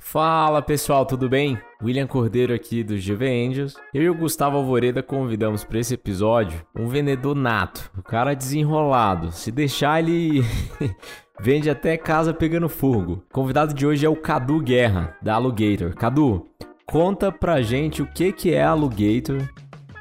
Fala pessoal, tudo bem? William Cordeiro aqui do GV Angels. Eu e o Gustavo Alvoreda convidamos para esse episódio um vendedor nato, o um cara desenrolado. Se deixar, ele vende até casa pegando fogo. O convidado de hoje é o Cadu Guerra, da Alugator. Cadu, conta pra gente o que, que é Alugator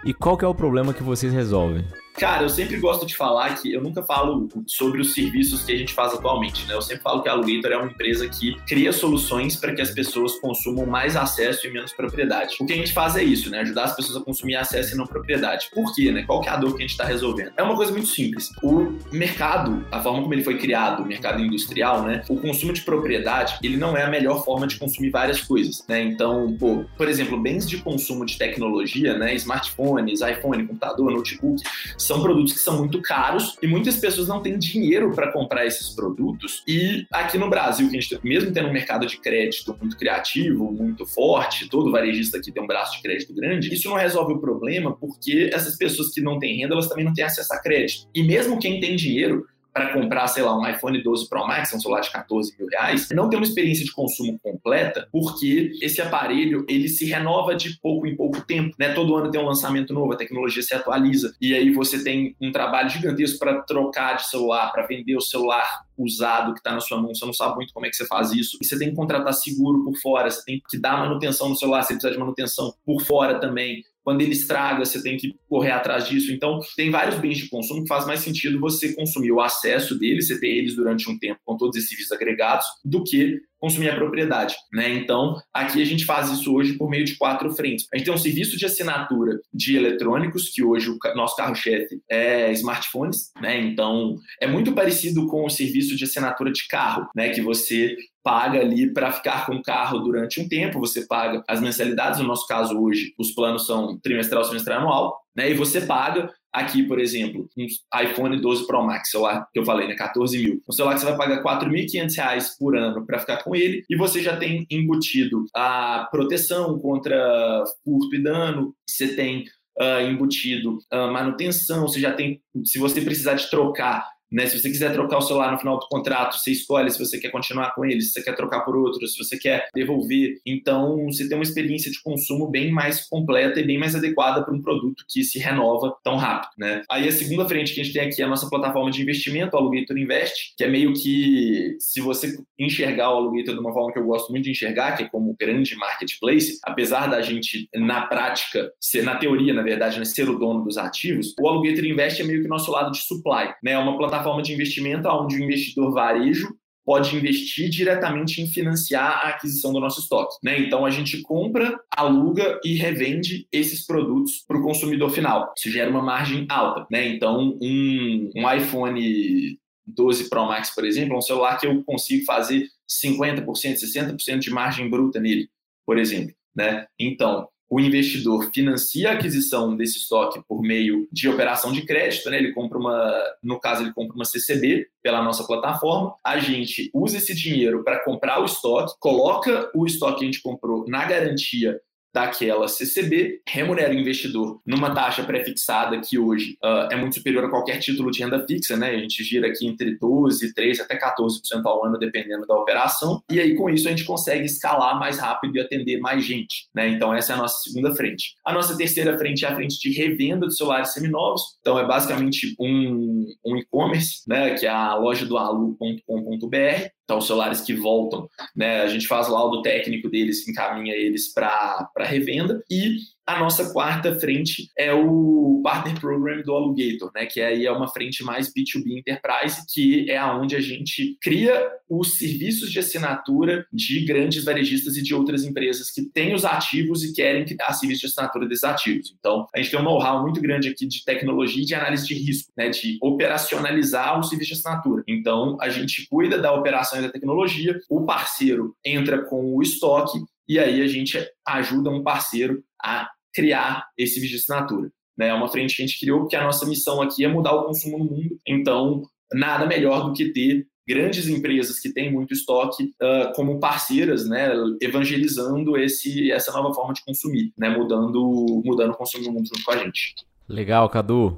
e qual que é o problema que vocês resolvem. Cara, eu sempre gosto de falar que eu nunca falo sobre os serviços que a gente faz atualmente, né? Eu sempre falo que a Alugator é uma empresa que cria soluções para que as pessoas consumam mais acesso e menos propriedade. O que a gente faz é isso, né? Ajudar as pessoas a consumir acesso e não propriedade. Por quê, né? Qual que é a dor que a gente está resolvendo? É uma coisa muito simples. O mercado, a forma como ele foi criado, o mercado industrial, né? O consumo de propriedade, ele não é a melhor forma de consumir várias coisas, né? Então, pô, por exemplo, bens de consumo de tecnologia, né? Smartphones, iPhone, computador, notebook, são produtos que são muito caros e muitas pessoas não têm dinheiro para comprar esses produtos. E aqui no Brasil, que a gente, mesmo tendo um mercado de crédito muito criativo, muito forte, todo varejista aqui tem um braço de crédito grande, isso não resolve o problema porque essas pessoas que não têm renda, elas também não têm acesso a crédito. E mesmo quem tem dinheiro, para comprar, sei lá, um iPhone 12 Pro Max, um celular de 14 mil reais, não tem uma experiência de consumo completa, porque esse aparelho ele se renova de pouco em pouco tempo, né? Todo ano tem um lançamento novo, a tecnologia se atualiza e aí você tem um trabalho gigantesco para trocar de celular, para vender o celular usado que está na sua mão, você não sabe muito como é que você faz isso. E você tem que contratar seguro por fora, você tem que dar manutenção no celular, você precisa de manutenção por fora também. Quando ele estraga, você tem que correr atrás disso. Então, tem vários bens de consumo que faz mais sentido você consumir o acesso deles, você ter eles durante um tempo com todos esses serviços agregados, do que consumir a propriedade, né? Então, aqui a gente faz isso hoje por meio de quatro frentes. A gente tem um serviço de assinatura de eletrônicos, que hoje o nosso carro-chefe é smartphones, né? Então, é muito parecido com o serviço de assinatura de carro, né? Que você paga ali para ficar com o carro durante um tempo, você paga as mensalidades, no nosso caso hoje, os planos são trimestral, semestral, anual, né? E você paga aqui, por exemplo, um iPhone 12 Pro Max, celular que eu falei, né, 14 mil. Um celular que você vai pagar 4.500 reais por ano para ficar com ele e você já tem embutido a proteção contra furto e dano, você tem uh, embutido uh, manutenção, você já tem, se você precisar de trocar né? Se você quiser trocar o celular no final do contrato, você escolhe se você quer continuar com ele, se você quer trocar por outro, se você quer devolver. Então, você tem uma experiência de consumo bem mais completa e bem mais adequada para um produto que se renova tão rápido. Né? Aí, a segunda frente que a gente tem aqui é a nossa plataforma de investimento, o Alugator Invest, que é meio que, se você enxergar o Alugator de uma forma que eu gosto muito de enxergar, que é como grande marketplace, apesar da gente, na prática, ser, na teoria, na verdade, né, ser o dono dos ativos, o Alugator Invest é meio que o nosso lado de supply. Né? É uma plataforma plataforma de investimento onde o investidor varejo pode investir diretamente em financiar a aquisição do nosso estoque. Né? Então a gente compra, aluga e revende esses produtos para o consumidor final. Isso gera uma margem alta. Né? Então um, um iPhone 12 Pro Max, por exemplo, é um celular que eu consigo fazer 50%, 60% de margem bruta nele, por exemplo. Né? Então, o investidor financia a aquisição desse estoque por meio de operação de crédito, né? Ele compra uma, no caso, ele compra uma CCB pela nossa plataforma. A gente usa esse dinheiro para comprar o estoque, coloca o estoque que a gente comprou na garantia daquela CCB, remunera o investidor numa taxa pré-fixada que hoje uh, é muito superior a qualquer título de renda fixa, né? A gente gira aqui entre 12, 13 até 14% ao ano, dependendo da operação. E aí, com isso, a gente consegue escalar mais rápido e atender mais gente, né? Então, essa é a nossa segunda frente. A nossa terceira frente é a frente de revenda de celulares seminovos. Então, é basicamente um, um e-commerce, né? Que é a loja do alu.com.br então, celulares que voltam, né? A gente faz laudo técnico deles, encaminha eles para revenda e a nossa quarta frente é o Partner Program do Alugator, né? Que aí é uma frente mais B2B Enterprise, que é aonde a gente cria os serviços de assinatura de grandes varejistas e de outras empresas que têm os ativos e querem criar serviços de assinatura desses ativos. Então, a gente tem um know-how muito grande aqui de tecnologia e de análise de risco, né? De operacionalizar o serviço de assinatura. Então, a gente cuida da operação e da tecnologia, o parceiro entra com o estoque e aí a gente ajuda um parceiro a criar esse vídeo de assinatura. Né? É uma frente que a gente criou porque a nossa missão aqui é mudar o consumo no mundo. Então, nada melhor do que ter grandes empresas que têm muito estoque uh, como parceiras, né, evangelizando esse, essa nova forma de consumir, né, mudando, mudando o consumo no mundo junto com a gente. Legal, Cadu.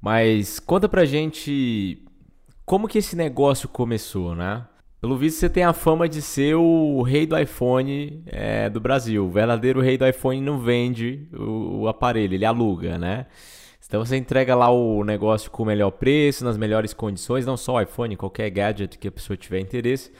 Mas conta pra gente como que esse negócio começou, né? Pelo visto, você tem a fama de ser o rei do iPhone é, do Brasil. O verdadeiro rei do iPhone não vende o, o aparelho, ele aluga, né? Então você entrega lá o negócio com o melhor preço, nas melhores condições, não só o iPhone, qualquer gadget que a pessoa tiver interesse.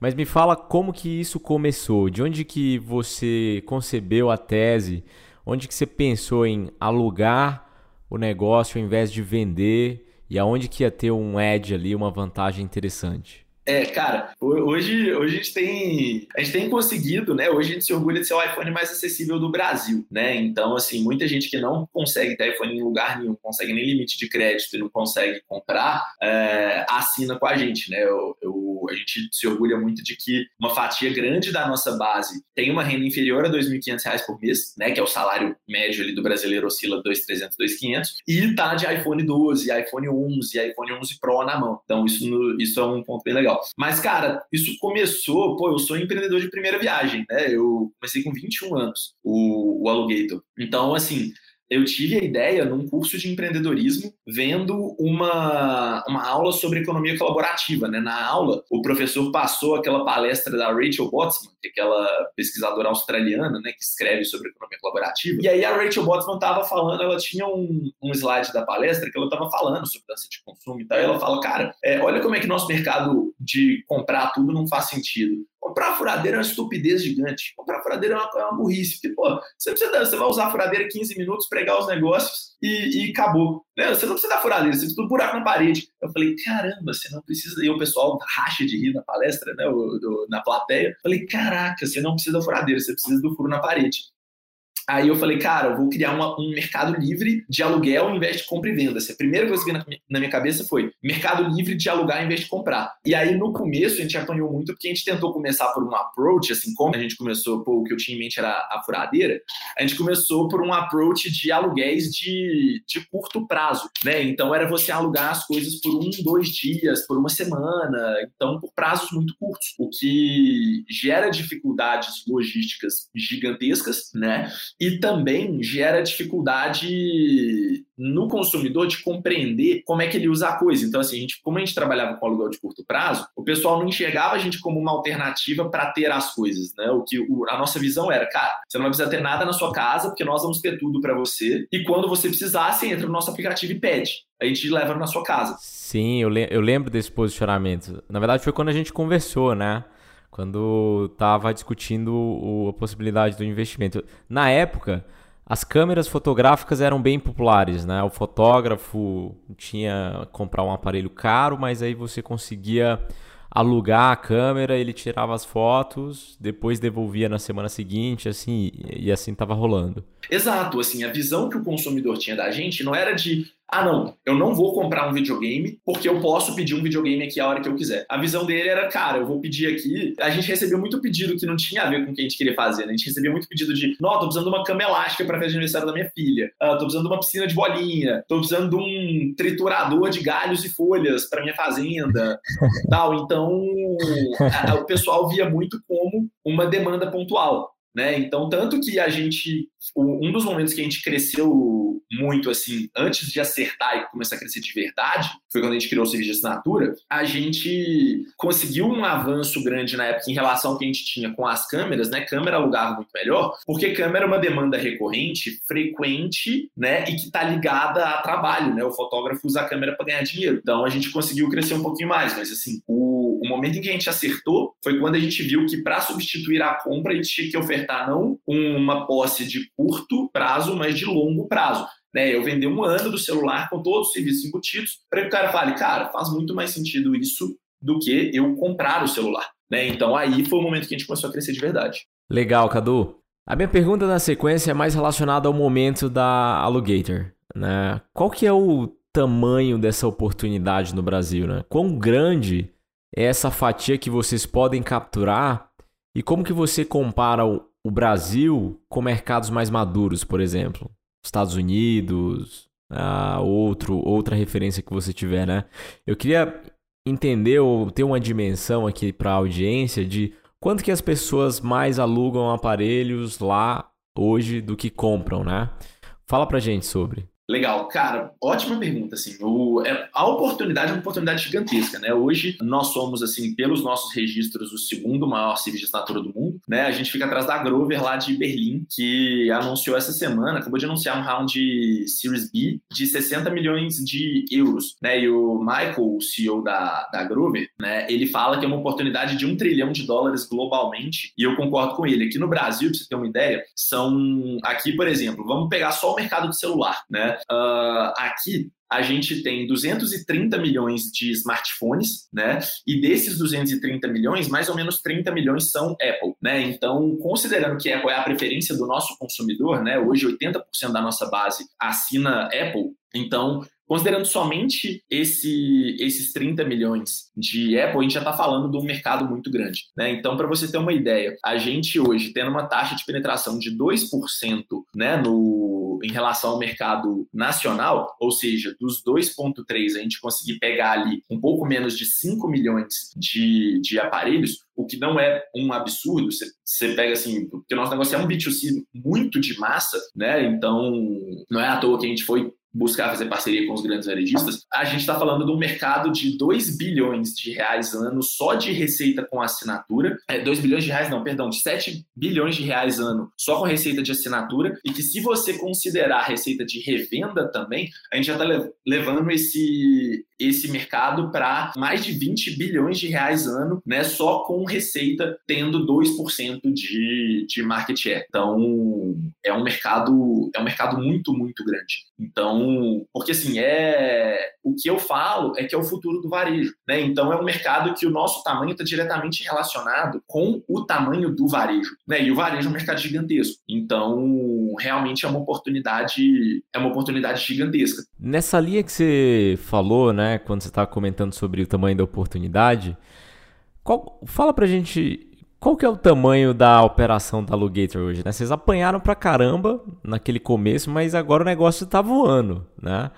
Mas me fala como que isso começou, de onde que você concebeu a tese, onde que você pensou em alugar o negócio ao invés de vender e aonde que ia ter um edge ali, uma vantagem interessante. É, cara, hoje, hoje a gente tem a gente tem conseguido, né? Hoje a gente se orgulha de ser o iPhone mais acessível do Brasil, né? Então, assim, muita gente que não consegue ter iPhone em lugar nenhum, consegue nem limite de crédito e não consegue comprar, é, assina com a gente, né? Eu, eu, a gente se orgulha muito de que uma fatia grande da nossa base tem uma renda inferior a R$ 2.500 por mês, né? Que é o salário médio ali do brasileiro oscila 2.300, 2.500 e tá de iPhone 12, iPhone 11, iPhone 11 Pro na mão. Então, isso, isso é um ponto bem legal legal. Mas, cara, isso começou, pô, eu sou empreendedor de primeira viagem, né? Eu comecei com 21 anos, o, o Alugator. Então, assim, eu tive a ideia num curso de empreendedorismo, vendo uma, uma aula sobre economia colaborativa. Né? Na aula, o professor passou aquela palestra da Rachel Botsman, que é aquela pesquisadora australiana né, que escreve sobre economia colaborativa. E aí a Rachel Botsman estava falando, ela tinha um, um slide da palestra que ela estava falando sobre dança de consumo e tal. E ela fala, cara, é, olha como é que nosso mercado de comprar tudo não faz sentido. Comprar furadeira é uma estupidez gigante. Comprar furadeira é uma, é uma burrice. Porque, pô, você, precisa, você vai usar a furadeira 15 minutos, pregar os negócios e, e acabou. Né? Você não precisa da furadeira, você precisa do buraco na parede. Eu falei, caramba, você não precisa. E o pessoal racha de rir na palestra, né? O, do, na plateia. Eu falei, caraca, você não precisa da furadeira, você precisa do furo na parede. Aí eu falei, cara, eu vou criar uma, um mercado livre de aluguel ao invés de compra e venda. A primeira coisa que veio na, na, minha cabeça foi mercado livre de alugar ao invés de comprar. E aí no começo a gente apanhou muito porque a gente tentou começar por um approach, assim como a gente começou, pô, o que eu tinha em mente era a furadeira, a gente começou por um approach de aluguéis de, de curto prazo, né? Então era você alugar as coisas por um, dois dias, por uma semana, então por prazos muito curtos, o que gera dificuldades logísticas gigantescas, né? E também gera dificuldade no consumidor de compreender como é que ele usa a coisa. Então, assim, a gente, como a gente trabalhava com aluguel de curto prazo, o pessoal não enxergava a gente como uma alternativa para ter as coisas, né? O que o, a nossa visão era, cara, você não vai precisar ter nada na sua casa, porque nós vamos ter tudo para você. E quando você precisar, você entra no nosso aplicativo e pede. A gente leva na sua casa. Sim, eu, le eu lembro desse posicionamento. Na verdade, foi quando a gente conversou, né? Quando estava discutindo o, a possibilidade do investimento. Na época, as câmeras fotográficas eram bem populares, né? O fotógrafo tinha comprar um aparelho caro, mas aí você conseguia alugar a câmera, ele tirava as fotos, depois devolvia na semana seguinte, assim, e assim estava rolando. Exato, assim, a visão que o consumidor tinha da gente não era de ah, não, eu não vou comprar um videogame porque eu posso pedir um videogame aqui a hora que eu quiser. A visão dele era, cara, eu vou pedir aqui. A gente recebeu muito pedido que não tinha a ver com o que a gente queria fazer, né? A gente recebia muito pedido de, não, tô precisando de uma cama elástica para festa de aniversário da minha filha. Uh, tô precisando de uma piscina de bolinha. Tô precisando de um triturador de galhos e folhas para minha fazenda. tal. Então, a, a, o pessoal via muito como uma demanda pontual. Né? Então, tanto que a gente, um dos momentos que a gente cresceu muito, assim, antes de acertar e começar a crescer de verdade, foi quando a gente criou o serviço de assinatura, a gente conseguiu um avanço grande na época em relação ao que a gente tinha com as câmeras, né? Câmera alugava muito melhor, porque câmera é uma demanda recorrente, frequente, né? E que está ligada a trabalho, né? O fotógrafo usa a câmera para ganhar dinheiro. Então, a gente conseguiu crescer um pouquinho mais, mas, assim, o, o momento em que a gente acertou foi quando a gente viu que para substituir a compra, a gente tinha que ofertar não uma posse de curto prazo, mas de longo prazo. Né, eu vender um ano do celular com todos os serviços embutidos para que o cara fale, cara, faz muito mais sentido isso do que eu comprar o celular. Né? Então aí foi o momento que a gente começou a crescer de verdade. Legal, Cadu. A minha pergunta na sequência é mais relacionada ao momento da Alugator. Né? Qual que é o tamanho dessa oportunidade no Brasil? Né? Quão grande essa fatia que vocês podem capturar e como que você compara o, o Brasil com mercados mais maduros, por exemplo, Estados Unidos, ah, outro, outra referência que você tiver, né? Eu queria entender ou ter uma dimensão aqui para a audiência de quanto que as pessoas mais alugam aparelhos lá hoje do que compram, né? Fala pra gente sobre. Legal, cara, ótima pergunta, assim, o, é, a oportunidade é uma oportunidade gigantesca, né, hoje nós somos, assim, pelos nossos registros, o segundo maior serviço de do mundo, né, a gente fica atrás da Grover lá de Berlim, que anunciou essa semana, acabou de anunciar um round de Series B de 60 milhões de euros, né, e o Michael, o CEO da, da Grover, né, ele fala que é uma oportunidade de um trilhão de dólares globalmente, e eu concordo com ele, aqui no Brasil, pra você ter uma ideia, são, aqui, por exemplo, vamos pegar só o mercado de celular, né, Uh, aqui a gente tem 230 milhões de smartphones, né? E desses 230 milhões, mais ou menos 30 milhões são Apple, né? Então, considerando que Apple é a preferência do nosso consumidor, né? Hoje 80% da nossa base assina Apple, então Considerando somente esse, esses 30 milhões de Apple, a gente já está falando de um mercado muito grande. Né? Então, para você ter uma ideia, a gente hoje tendo uma taxa de penetração de 2% né, no, em relação ao mercado nacional, ou seja, dos 2,3% a gente conseguir pegar ali um pouco menos de 5 milhões de, de aparelhos, o que não é um absurdo. Você, você pega assim, porque o nosso negócio é um B2C muito de massa, né? Então, não é à toa que a gente foi buscar fazer parceria com os grandes varejistas, a gente está falando de um mercado de 2 bilhões de reais ano só de receita com assinatura. É, 2 bilhões de reais, não, perdão, de 7 bilhões de reais ano só com receita de assinatura. E que se você considerar a receita de revenda também, a gente já está levando esse, esse mercado para mais de 20 bilhões de reais ano, né, só com receita tendo 2% de, de market share. Então, é um mercado é um mercado muito, muito grande. Então, porque assim, é o que eu falo é que é o futuro do varejo, né? Então, é um mercado que o nosso tamanho está diretamente relacionado com o tamanho do varejo, né? E o varejo é um mercado gigantesco. Então, realmente é uma oportunidade, é uma oportunidade gigantesca. Nessa linha que você falou, né, né, quando você estava comentando sobre o tamanho da oportunidade, qual, fala pra gente qual que é o tamanho da operação da Alugator hoje, né? Vocês apanharam pra caramba naquele começo, mas agora o negócio está voando, né?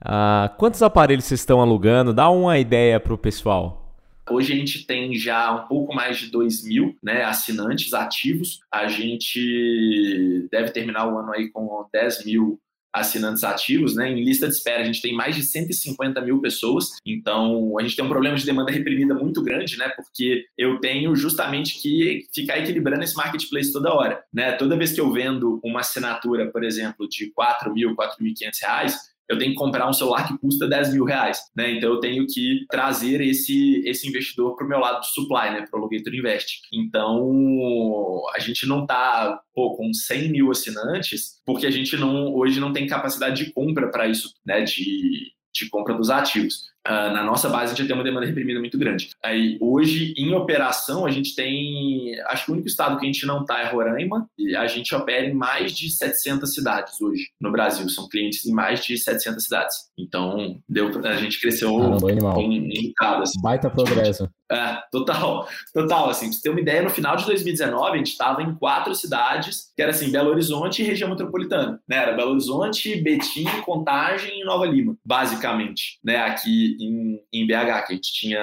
Ah, quantos aparelhos vocês estão alugando? Dá uma ideia pro pessoal. Hoje a gente tem já um pouco mais de 2 mil né, assinantes ativos. A gente deve terminar o ano aí com 10 mil assinantes ativos, né? Em lista de espera, a gente tem mais de 150 mil pessoas, então a gente tem um problema de demanda reprimida muito grande, né? Porque eu tenho justamente que ficar equilibrando esse marketplace toda hora, né? Toda vez que eu vendo uma assinatura, por exemplo, de 4 mil, 4.500 reais, eu tenho que comprar um celular que custa 10 mil reais, né? Então eu tenho que trazer esse, esse investidor para o meu lado de supply, né? Para o Logator Invest. Então a gente não está com 100 mil assinantes, porque a gente não hoje não tem capacidade de compra para isso, né? De, de compra dos ativos. Uh, na nossa base a gente tem uma demanda reprimida muito grande. Aí hoje em operação a gente tem, acho que o único estado que a gente não está é Roraima e a gente opera em mais de 700 cidades hoje no Brasil. São clientes em mais de 700 cidades. Então deu, a gente cresceu Caramba, um, um bocado. Assim. Baita progresso. É, total, total, assim, pra você ter uma ideia, no final de 2019 a gente estava em quatro cidades, que era assim, Belo Horizonte e região metropolitana, né, era Belo Horizonte, Betim, Contagem e Nova Lima, basicamente, né, aqui em, em BH, que a gente tinha,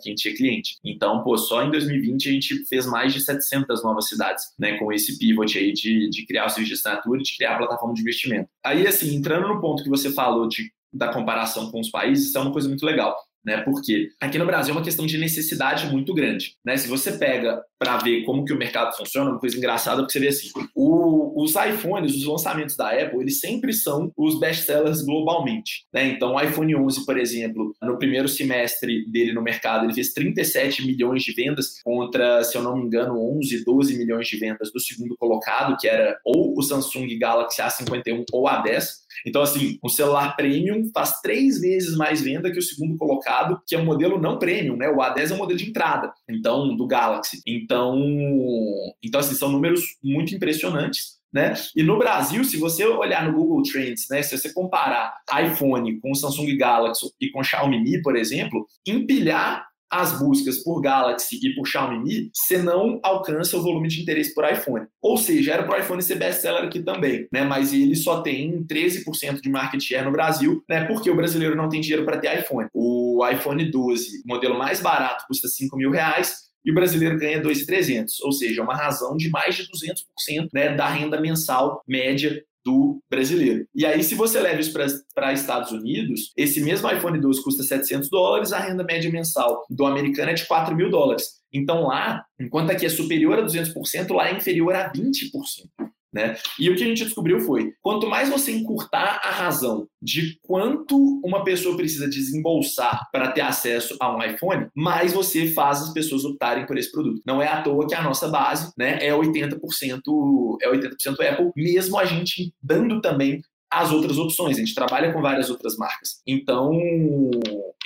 que a gente tinha cliente. Então, pô, só em 2020 a gente fez mais de 700 novas cidades, né, com esse pivot aí de, de criar o serviço de assinatura de criar a plataforma de investimento. Aí, assim, entrando no ponto que você falou de da comparação com os países, isso é uma coisa muito legal né? Porque aqui no Brasil é uma questão de necessidade muito grande, né? Se você pega para ver como que o mercado funciona, uma coisa engraçada porque você vê assim, o, os iPhones, os lançamentos da Apple, eles sempre são os best-sellers globalmente, né? Então, o iPhone 11, por exemplo, no primeiro semestre dele no mercado, ele fez 37 milhões de vendas contra, se eu não me engano, 11, 12 milhões de vendas do segundo colocado, que era ou o Samsung Galaxy A51 ou A10. Então, assim, o celular premium faz três vezes mais venda que o segundo colocado, que é um modelo não premium, né? O A10 é um modelo de entrada, então, do Galaxy. Então, então assim, são números muito impressionantes. Né? E no Brasil, se você olhar no Google Trends, né, se você comparar iPhone com Samsung Galaxy e com Xiaomi Mi, por exemplo, empilhar as buscas por Galaxy e por Xiaomi Mi, você não alcança o volume de interesse por iPhone. Ou seja, era para o iPhone ser best-seller aqui também, né? Mas ele só tem 13% de market share no Brasil, né? Porque o brasileiro não tem dinheiro para ter iPhone. O iPhone 12, modelo mais barato, custa 5 mil reais, e o brasileiro ganha 2.300, ou seja, uma razão de mais de 200% né, da renda mensal média do brasileiro. E aí, se você leva isso para Estados Unidos, esse mesmo iPhone 12 custa 700 dólares, a renda média mensal do americano é de 4 mil dólares. Então lá, enquanto aqui é superior a 200%, lá é inferior a 20%. Né? E o que a gente descobriu foi: quanto mais você encurtar a razão de quanto uma pessoa precisa desembolsar para ter acesso a um iPhone, mais você faz as pessoas optarem por esse produto. Não é à toa que a nossa base né, é 80% é 80% Apple, mesmo a gente dando também as outras opções. A gente trabalha com várias outras marcas. Então,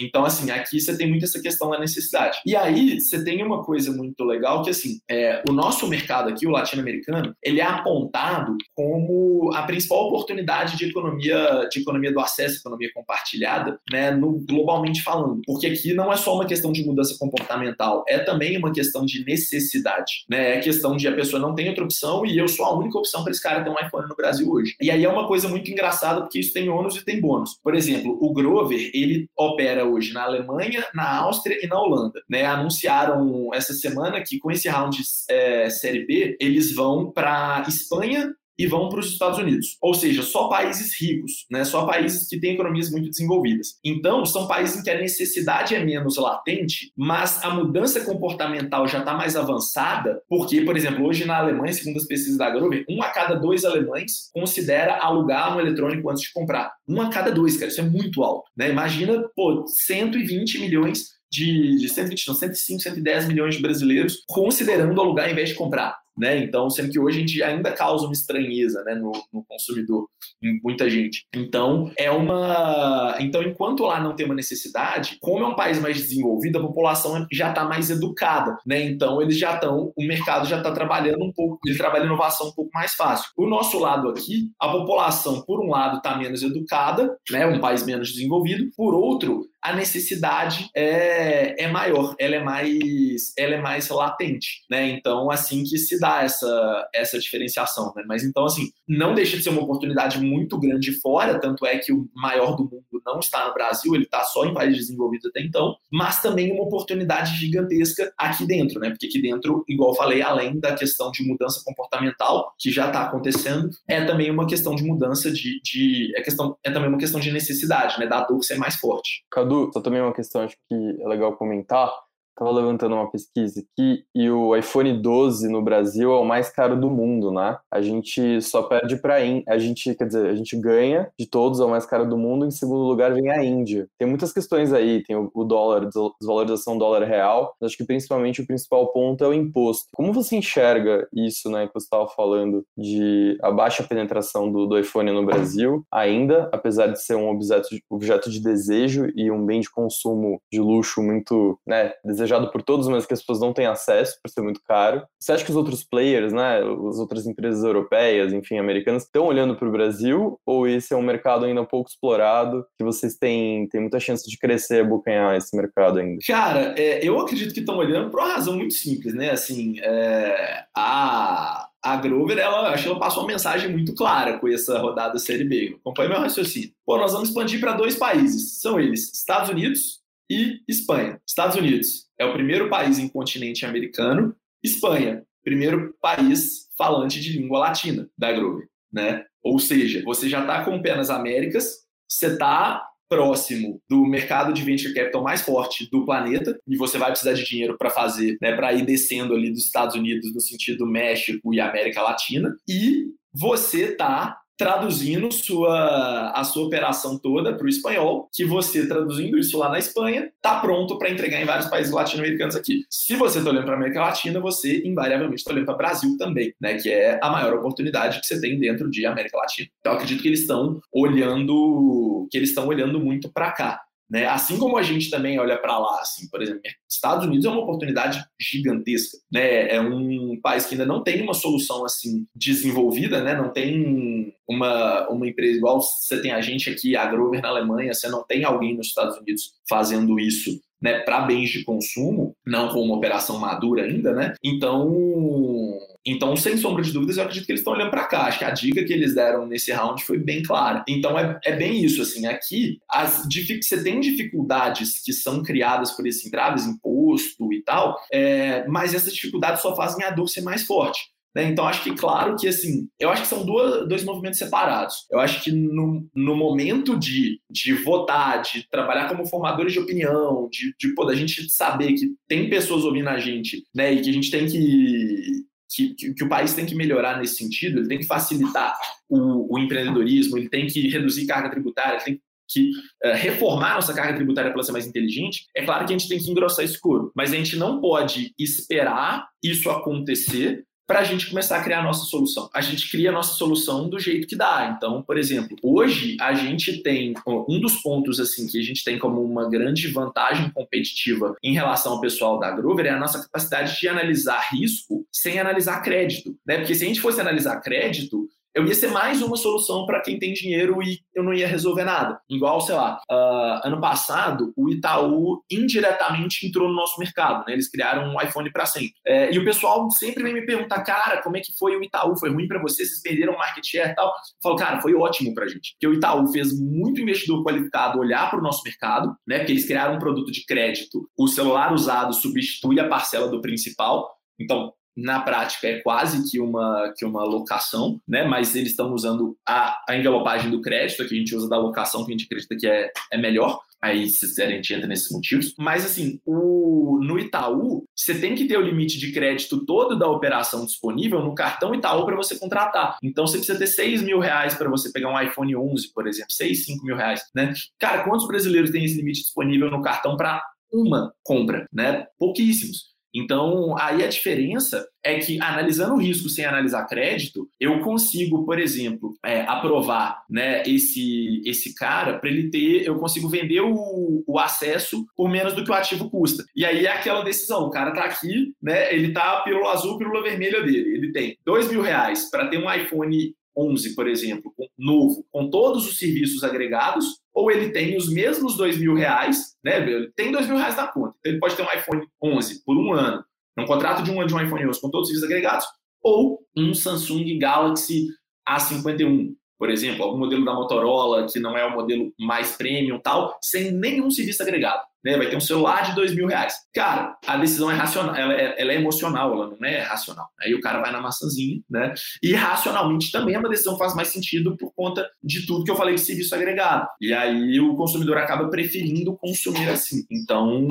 então assim, aqui você tem muito essa questão da necessidade. E aí você tem uma coisa muito legal que assim, é, o nosso mercado aqui, o latino-americano, ele é apontado como a principal oportunidade de economia, de economia do acesso, economia compartilhada, né, no, globalmente falando. Porque aqui não é só uma questão de mudança comportamental, é também uma questão de necessidade, né? É questão de a pessoa não tem outra opção e eu sou a única opção para esse cara ter um iPhone no Brasil hoje. E aí é uma coisa muito engraçada porque isso tem ônus e tem bônus. Por exemplo, o Grover, ele opera hoje na Alemanha, na Áustria e na Holanda. Né? Anunciaram essa semana que com esse round é, Série B, eles vão para Espanha, e vão para os Estados Unidos. Ou seja, só países ricos, né? só países que têm economias muito desenvolvidas. Então, são países em que a necessidade é menos latente, mas a mudança comportamental já está mais avançada, porque, por exemplo, hoje na Alemanha, segundo as pesquisas da Grover, um a cada dois alemães considera alugar um eletrônico antes de comprar. Um a cada dois, cara, isso é muito alto. Né? Imagina, pô, 120 milhões de, de 120, não, 105, 110 milhões de brasileiros considerando alugar em vez de comprar. Né? Então, sendo que hoje a gente ainda causa uma estranheza né, no, no, consumidor, em muita gente. Então, é uma. Então, enquanto lá não tem uma necessidade, como é um país mais desenvolvido, a população já está mais educada, né? Então, eles já estão, o mercado já está trabalhando um pouco, ele trabalha inovação um pouco mais fácil. O nosso lado aqui, a população, por um lado, está menos educada, né? Um país menos desenvolvido, por outro, a necessidade é, é maior, ela é mais, ela é mais latente, né? Então, assim que se dá essa, essa diferenciação, né? Mas então, assim, não deixa de ser uma oportunidade muito grande fora, tanto é que o maior do mundo não está no Brasil, ele está só em países desenvolvidos até então, mas também uma oportunidade gigantesca aqui dentro, né? Porque aqui dentro, igual falei, além da questão de mudança comportamental, que já está acontecendo, é também uma questão de mudança de, de é, questão, é também uma questão de necessidade, né? Da dor ser mais forte. Cadu, só também uma questão acho que é legal comentar. Estava levantando uma pesquisa aqui e o iPhone 12 no Brasil é o mais caro do mundo, né? A gente só perde para a gente, quer dizer, a gente ganha de todos, é o mais caro do mundo. Em segundo lugar vem a Índia. Tem muitas questões aí, tem o dólar, desvalorização do dólar real. Acho que principalmente o principal ponto é o imposto. Como você enxerga isso, né, que você estava falando de a baixa penetração do, do iPhone no Brasil, ainda, apesar de ser um objeto de, objeto de desejo e um bem de consumo de luxo muito, né, desejado por todos, mas que as pessoas não têm acesso por ser muito caro. Você acha que os outros players, né, as outras empresas europeias, enfim, americanas, estão olhando para o Brasil ou esse é um mercado ainda pouco explorado que vocês têm, têm muita chance de crescer abocanhar esse mercado ainda? Cara, é, eu acredito que estão olhando por uma razão muito simples, né? Assim, é, a a Grover, ela, acho que ela passou uma mensagem muito clara com essa rodada Série B. Acompanhe meu raciocínio. Pô, nós vamos expandir para dois países. São eles, Estados Unidos e Espanha. Estados Unidos é o primeiro país em continente americano, Espanha, primeiro país falante de língua latina da Grover, né? Ou seja, você já está com o pé nas Américas, você está próximo do mercado de venture capital mais forte do planeta e você vai precisar de dinheiro para fazer, né, para ir descendo ali dos Estados Unidos no sentido México e América Latina e você está traduzindo sua, a sua operação toda para o espanhol, que você traduzindo isso lá na Espanha, está pronto para entregar em vários países latino-americanos aqui. Se você está olhando para a América Latina, você invariavelmente está olhando para o Brasil também, né, que é a maior oportunidade que você tem dentro de América Latina. Então, acredito que eles estão olhando, que eles estão olhando muito para cá. Né? Assim como a gente também olha para lá, assim, por exemplo, Estados Unidos é uma oportunidade gigantesca, né? É um país que ainda não tem uma solução assim desenvolvida, né? Não tem uma, uma empresa igual você tem a gente aqui, a Grover na Alemanha, você não tem alguém nos Estados Unidos fazendo isso né, para bens de consumo, não com uma operação madura ainda, né? Então, então, sem sombra de dúvidas, eu acredito que eles estão olhando para cá. Acho que a dica que eles deram nesse round foi bem clara. Então, é, é bem isso, assim, aqui as, você tem dificuldades que são criadas por esses entraves, imposto e tal, é, mas essas dificuldades só fazem a dor ser mais forte. Né? Então, acho que, claro que, assim, eu acho que são duas, dois movimentos separados. Eu acho que no, no momento de, de votar, de trabalhar como formadores de opinião, de, de pô, da gente saber que tem pessoas ouvindo a gente, né, e que a gente tem que que, que, que, o país tem que melhorar nesse sentido, ele tem que facilitar o, o empreendedorismo, ele tem que reduzir carga tributária, ele tem que uh, reformar nossa carga tributária para ser mais inteligente, é claro que a gente tem que engrossar esse couro. Mas a gente não pode esperar isso acontecer para a gente começar a criar a nossa solução. A gente cria a nossa solução do jeito que dá. Então, por exemplo, hoje a gente tem um dos pontos assim que a gente tem como uma grande vantagem competitiva em relação ao pessoal da Groover é a nossa capacidade de analisar risco sem analisar crédito, né? Porque se a gente fosse analisar crédito, eu ia ser mais uma solução para quem tem dinheiro e eu não ia resolver nada. Igual, sei lá, uh, ano passado, o Itaú indiretamente entrou no nosso mercado, né? Eles criaram um iPhone para sempre. É, e o pessoal sempre vem me perguntar, cara, como é que foi o Itaú? Foi ruim para vocês? Vocês perderam market share e tal? Eu falo, cara, foi ótimo para gente. Porque o Itaú fez muito investidor qualificado olhar para o nosso mercado, né? Porque eles criaram um produto de crédito. O celular usado substitui a parcela do principal. Então, na prática é quase que uma, que uma locação, né? mas eles estão usando a, a envelopagem do crédito, que a gente usa da locação, que a gente acredita que é, é melhor. Aí, se a gente entra nesses motivos. Mas, assim, o, no Itaú, você tem que ter o limite de crédito todo da operação disponível no cartão Itaú para você contratar. Então, você precisa ter 6 mil reais para você pegar um iPhone 11, por exemplo, 6, 5 mil reais. Né? Cara, quantos brasileiros têm esse limite disponível no cartão para uma compra? Né? Pouquíssimos. Então, aí a diferença é que, analisando o risco sem analisar crédito, eu consigo, por exemplo, é, aprovar né, esse, esse cara para ele ter, eu consigo vender o, o acesso por menos do que o ativo custa. E aí é aquela decisão: o cara está aqui, né, ele tá pílula azul, pílula vermelha dele. Ele tem dois mil reais para ter um iPhone 11, por exemplo, novo, com todos os serviços agregados, ou ele tem os mesmos dois mil reais, né? Ele tem dois mil reais na conta. Então ele pode ter um iPhone 11 por um ano, um contrato de um ano de um iPhone 11 com todos os serviços agregados, ou um Samsung Galaxy A51, por exemplo, algum modelo da Motorola que não é o modelo mais premium tal, sem nenhum serviço agregado né? Vai ter um celular de dois mil reais. Cara, a decisão é racional, ela é, ela é, emocional, ela não é racional. Aí o cara vai na maçãzinha, né? E racionalmente também é uma decisão que faz mais sentido por conta de tudo que eu falei de serviço agregado. E aí o consumidor acaba preferindo consumir assim. Então,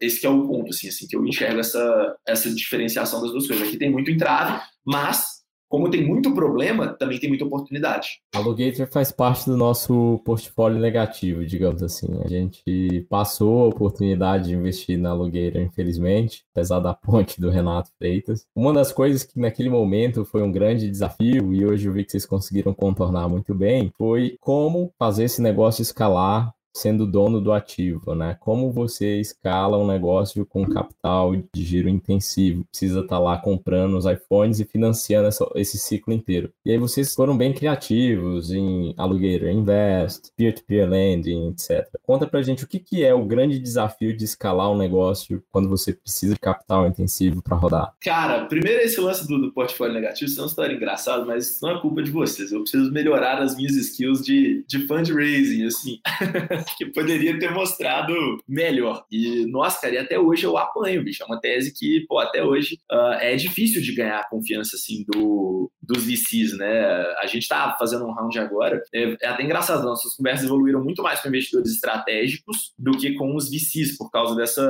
esse é o ponto, assim, assim, que eu enxergo essa, essa diferenciação das duas coisas. Aqui tem muito entrave, mas como tem muito problema, também tem muita oportunidade. A faz parte do nosso portfólio negativo, digamos assim. A gente passou a oportunidade de investir na Logator, infelizmente, apesar da ponte do Renato Freitas. Uma das coisas que naquele momento foi um grande desafio, e hoje eu vi que vocês conseguiram contornar muito bem, foi como fazer esse negócio escalar sendo dono do ativo, né? Como você escala um negócio com capital de giro intensivo? Precisa estar tá lá comprando os iPhones e financiando essa, esse ciclo inteiro. E aí vocês foram bem criativos em Alugueiro Invest, peer-to-peer lending, etc. Conta pra gente o que, que é o grande desafio de escalar um negócio quando você precisa de capital intensivo para rodar. Cara, primeiro esse lance do, do portfólio negativo, isso é uma história engraçada, mas não é culpa de vocês. Eu preciso melhorar as minhas skills de, de fundraising, assim. que poderia ter mostrado melhor. E, nossa, cara, e até hoje eu apanho, bicho. É uma tese que, pô, até hoje uh, é difícil de ganhar a confiança, assim, do, dos VCs, né? A gente tá fazendo um round agora. É, é até engraçado, nossas conversas evoluíram muito mais com investidores estratégicos do que com os VCs, por causa dessa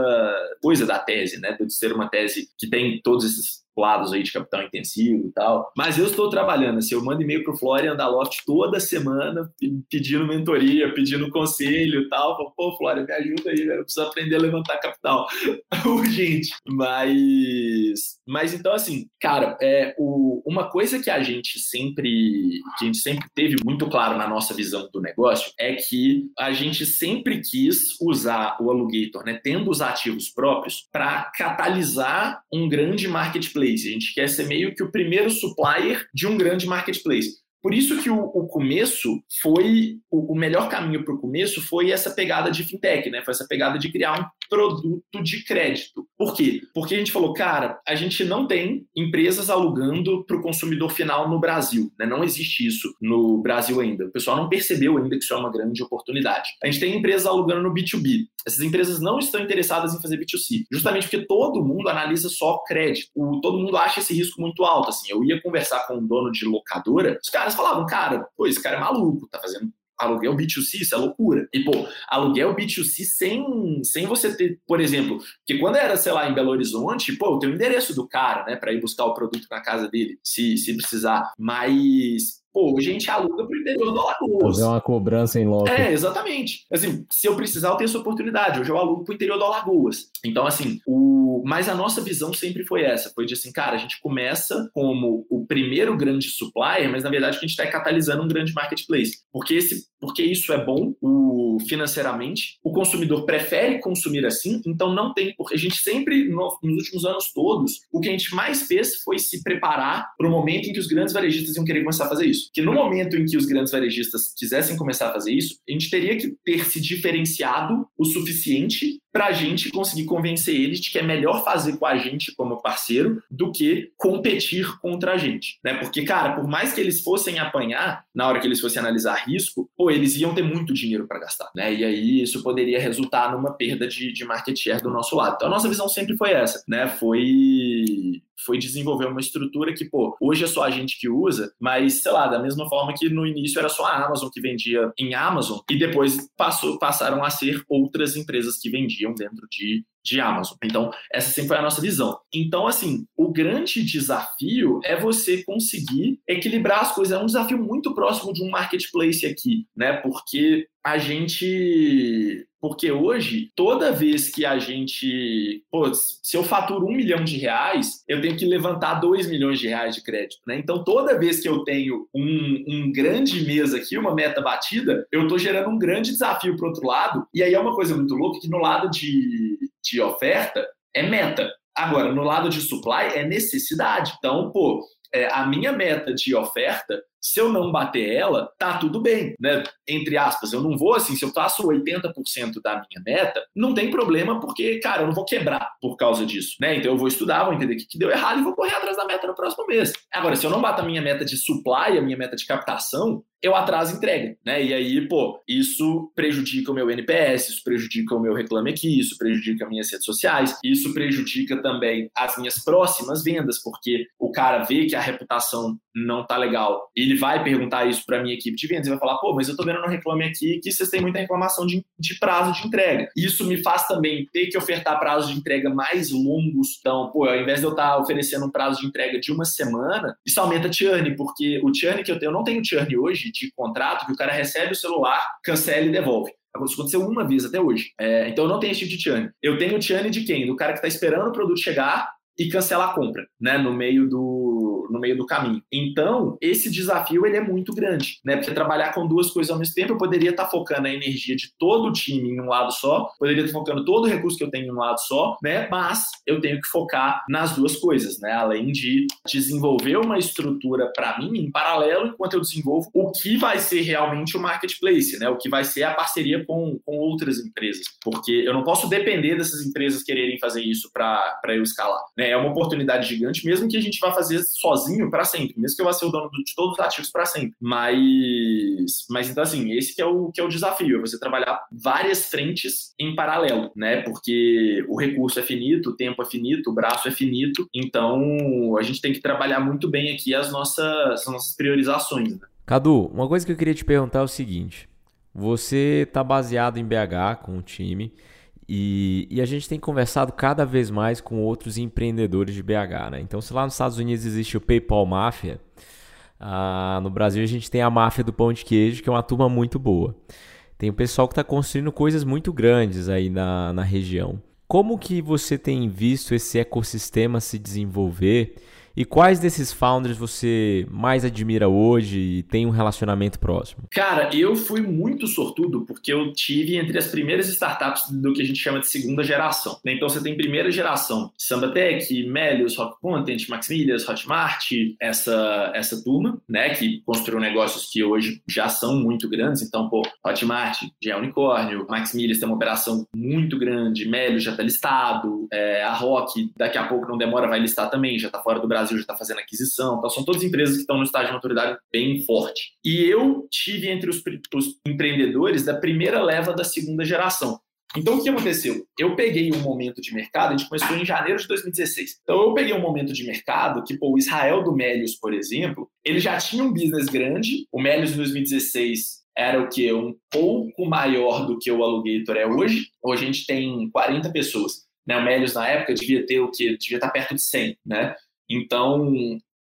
coisa da tese, né? De ser uma tese que tem todos esses lados aí de capital intensivo e tal. Mas eu estou trabalhando, assim, eu mando e-mail pro Florian da Loft toda semana, pedindo mentoria, pedindo conselho e tal. Pô, Florian, me ajuda aí, eu preciso aprender a levantar capital. Urgente. Mas, mas então, assim, cara, é, o, uma coisa que a gente sempre, que a gente sempre teve muito claro na nossa visão do negócio é que a gente sempre quis usar o Alugator, né, tendo os ativos próprios, para catalisar um grande marketplace marketplace. A gente quer ser meio que o primeiro supplier de um grande marketplace. Por isso que o, o começo foi o, o melhor caminho para o começo foi essa pegada de fintech, né? Foi essa pegada de criar produto de crédito. Por quê? Porque a gente falou, cara, a gente não tem empresas alugando para o consumidor final no Brasil. Né? Não existe isso no Brasil ainda. O pessoal não percebeu ainda que isso é uma grande oportunidade. A gente tem empresas alugando no B2B. Essas empresas não estão interessadas em fazer B2C, justamente porque todo mundo analisa só crédito. O, todo mundo acha esse risco muito alto. Assim, eu ia conversar com um dono de locadora, os caras falavam, cara, pô, esse cara é maluco, tá fazendo aluguel B2C, isso é loucura. E, pô, aluguel B2C sem, sem você ter, por exemplo, que quando era, sei lá, em Belo Horizonte, pô, eu tenho o endereço do cara, né, para ir buscar o produto na casa dele, se, se precisar. Mas Pô, a gente aluga para o interior do Alagoas. Fazer uma cobrança em loco. É, exatamente. Assim, se eu precisar, eu tenho essa oportunidade. Hoje eu alugo para o interior do Alagoas. Então, assim, o... mas a nossa visão sempre foi essa. Foi de assim, cara, a gente começa como o primeiro grande supplier, mas na verdade a gente está catalisando um grande marketplace. Porque, esse... Porque isso é bom o... financeiramente. O consumidor prefere consumir assim, então não tem... Porque a gente sempre, nos últimos anos todos, o que a gente mais fez foi se preparar para o momento em que os grandes varejistas iam querer começar a fazer isso que no momento em que os grandes varejistas quisessem começar a fazer isso, a gente teria que ter se diferenciado o suficiente para a gente conseguir convencer eles de que é melhor fazer com a gente como parceiro do que competir contra a gente, né? Porque, cara, por mais que eles fossem apanhar na hora que eles fossem analisar risco, pô, eles iam ter muito dinheiro para gastar, né? E aí isso poderia resultar numa perda de, de market share do nosso lado. Então a nossa visão sempre foi essa, né? Foi foi desenvolver uma estrutura que, pô, hoje é só a gente que usa, mas, sei lá, da mesma forma que no início era só a Amazon que vendia em Amazon e depois passou, passaram a ser outras empresas que vendiam dentro de, de Amazon. Então, essa sempre foi a nossa visão. Então, assim, o grande desafio é você conseguir equilibrar as coisas. É um desafio muito próximo de um marketplace aqui, né? Porque a gente. Porque hoje, toda vez que a gente. Pô, se eu faturo um milhão de reais, eu tenho que levantar dois milhões de reais de crédito, né? Então, toda vez que eu tenho um, um grande mês aqui, uma meta batida, eu estou gerando um grande desafio para outro lado. E aí é uma coisa muito louca que no lado de, de oferta é meta. Agora, no lado de supply é necessidade. Então, pô, é, a minha meta de oferta se eu não bater ela, tá tudo bem, né? Entre aspas, eu não vou assim, se eu faço 80% da minha meta, não tem problema, porque, cara, eu não vou quebrar por causa disso, né? Então eu vou estudar, vou entender o que deu errado e vou correr atrás da meta no próximo mês. Agora, se eu não bato a minha meta de supply, a minha meta de captação, eu atraso entrega, né? E aí, pô, isso prejudica o meu NPS, isso prejudica o meu reclame aqui, isso prejudica minhas redes sociais, isso prejudica também as minhas próximas vendas, porque o cara vê que a reputação não tá legal, ele vai perguntar isso para minha equipe de vendas e vai falar, pô, mas eu tô vendo no reclame aqui que vocês têm muita reclamação de, de prazo de entrega. Isso me faz também ter que ofertar prazos de entrega mais longos. Então, pô, ao invés de eu estar tá oferecendo um prazo de entrega de uma semana, isso aumenta churn, porque o churn que eu tenho, eu não tenho churn hoje de contrato, que o cara recebe o celular, cancela e devolve. Isso aconteceu uma vez até hoje. É, então eu não tenho esse tipo de churn. Eu tenho churn de quem? Do cara que está esperando o produto chegar e cancelar a compra, né, no meio do no meio do caminho. Então, esse desafio ele é muito grande, né? Porque trabalhar com duas coisas ao mesmo tempo, eu poderia estar focando a energia de todo o time em um lado só, poderia estar focando todo o recurso que eu tenho em um lado só, né? Mas eu tenho que focar nas duas coisas, né? Além de desenvolver uma estrutura para mim em paralelo enquanto eu desenvolvo o que vai ser realmente o marketplace, né? O que vai ser a parceria com, com outras empresas, porque eu não posso depender dessas empresas quererem fazer isso para eu escalar, né? É uma oportunidade gigante, mesmo que a gente vá fazer sozinho para sempre, mesmo que eu vá ser o dono de todos os ativos para sempre. Mas, mas então assim, esse que é o que é o desafio, é você trabalhar várias frentes em paralelo, né? Porque o recurso é finito, o tempo é finito, o braço é finito, então a gente tem que trabalhar muito bem aqui as nossas, as nossas priorizações. Né? Cadu, uma coisa que eu queria te perguntar é o seguinte: você está baseado em BH com o time. E, e, a gente tem conversado cada vez mais com outros empreendedores de BH, né? Então, se lá nos Estados Unidos existe o PayPal Máfia, ah, no Brasil a gente tem a máfia do pão de queijo, que é uma turma muito boa. Tem o pessoal que está construindo coisas muito grandes aí na, na região. Como que você tem visto esse ecossistema se desenvolver E quais desses founders você mais admira hoje e tem um relacionamento próximo? Cara, eu fui muito sortudo porque eu tive entre as primeiras startups do que a gente chama de segunda geração. Né? Então você tem primeira geração, Sambatec, Melios, Rock Content, Maximilias, Hotmart, essa, essa turma, né, que construiu negócios que hoje já são muito grandes. Então, pô, Hotmart já é unicórnio, Maximilias tem uma operação muito grande, Melios já está listado, é, a Rock daqui a pouco não demora vai listar também, já está fora do Brasil, já está fazendo aquisição. Então, são todas empresas que estão no estágio de maturidade bem forte. E eu tive entre os, os empreendedores da primeira leva da segunda geração. Então, o que aconteceu? Eu peguei um momento de mercado, a gente começou em janeiro de 2016. Então, eu peguei um momento de mercado que, pô, o Israel do Melios, por exemplo, ele já tinha um business grande. O Melios em 2016 era o que? Um pouco maior do que o Alugator é hoje. Hoje a gente tem 40 pessoas. Né? O Melios, na época, devia ter o quê? Devia estar perto de 100, né? Então,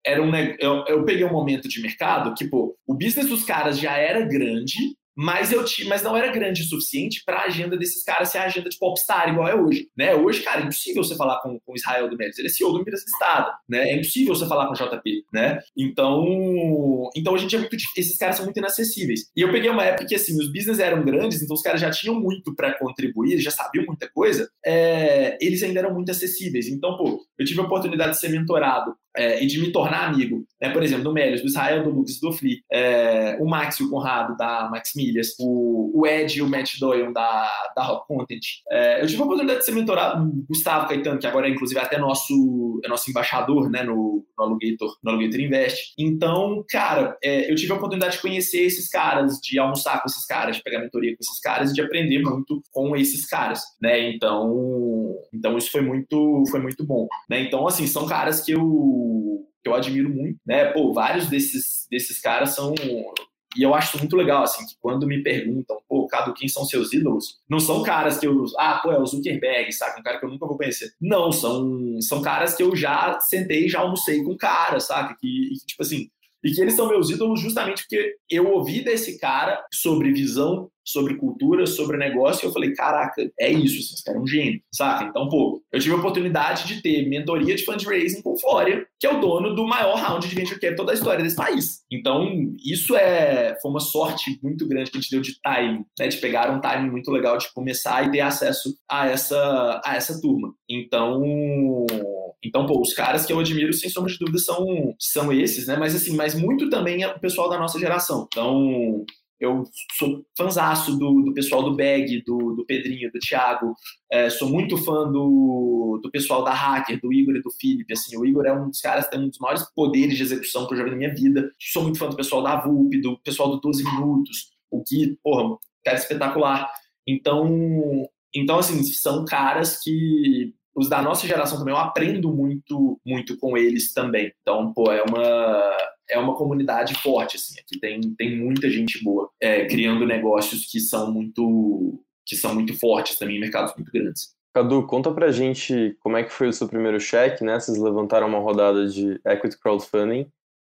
era um, eu, eu peguei um momento de mercado que, pô, o business dos caras já era grande, mas eu tinha, mas não era grande o suficiente para a agenda desses caras ser a agenda de popstar igual é hoje, né? Hoje, cara, é impossível você falar com, com Israel do Médici, ele é CEO do empresa Estado, né? É impossível você falar com o JP, né? Então, então a gente é muito esses caras são muito inacessíveis. E eu peguei uma época que assim, os business eram grandes, então os caras já tinham muito para contribuir, já sabiam muita coisa, é, eles ainda eram muito acessíveis. Então, pô, eu tive a oportunidade de ser mentorado é, e de me tornar amigo, né? por exemplo, do Melios, do Israel, do Lucas, do Fli, é, o Max e o Conrado da Max Milhas, o, o Ed e o Matt Doyle da, da Rock Content. É, eu tive a oportunidade de ser mentorado o Gustavo Caetano, que agora é inclusive até nosso, é nosso embaixador né, no, no, Alugator, no Alugator Invest. Então, cara, é, eu tive a oportunidade de conhecer esses caras, de almoçar com esses caras, de pegar mentoria com esses caras e de aprender muito com esses caras, né? Então, então isso foi muito, foi muito bom, né? Então, assim, são caras que eu que eu admiro muito, né? Pô, vários desses, desses caras são e eu acho muito legal, assim, que quando me perguntam, pô, Cadu, quem são seus ídolos? Não são caras que eu, ah, pô, é o Zuckerberg, sabe? Um cara que eu nunca vou conhecer. Não, são, são caras que eu já sentei, já almocei com cara, sabe? Que, tipo assim, e que eles são meus ídolos justamente porque eu ouvi desse cara sobre visão, sobre cultura, sobre negócio, e eu falei, caraca, é isso, esse cara é um gênio, saca? Então, pô, eu tive a oportunidade de ter mentoria de fundraising com o Flória, que é o dono do maior round de venture capital da história desse país. Então, isso é, foi uma sorte muito grande que a gente deu de time, né, de pegar um time muito legal de começar e ter acesso a essa, a essa turma. Então, então, pô, os caras que eu admiro, sem sombra de dúvida, são, são esses, né? Mas assim, mas muito também é o pessoal da nossa geração. Então, eu sou fãzaço do, do pessoal do Bag, do, do Pedrinho, do Thiago. É, sou muito fã do, do pessoal da Hacker, do Igor e do Felipe. Assim, o Igor é um dos caras que tem um dos maiores poderes de execução que eu já vi na minha vida. Sou muito fã do pessoal da VUP, do pessoal do 12 Minutos. O que, porra, cara espetacular. Então, então, assim, são caras que os da nossa geração também, eu aprendo muito, muito com eles também. Então, pô, é uma, é uma comunidade forte, assim. Aqui tem, tem muita gente boa é, criando negócios que são muito que são muito fortes também mercados muito grandes. Cadu, conta pra gente como é que foi o seu primeiro cheque, né? Vocês levantaram uma rodada de Equity Crowdfunding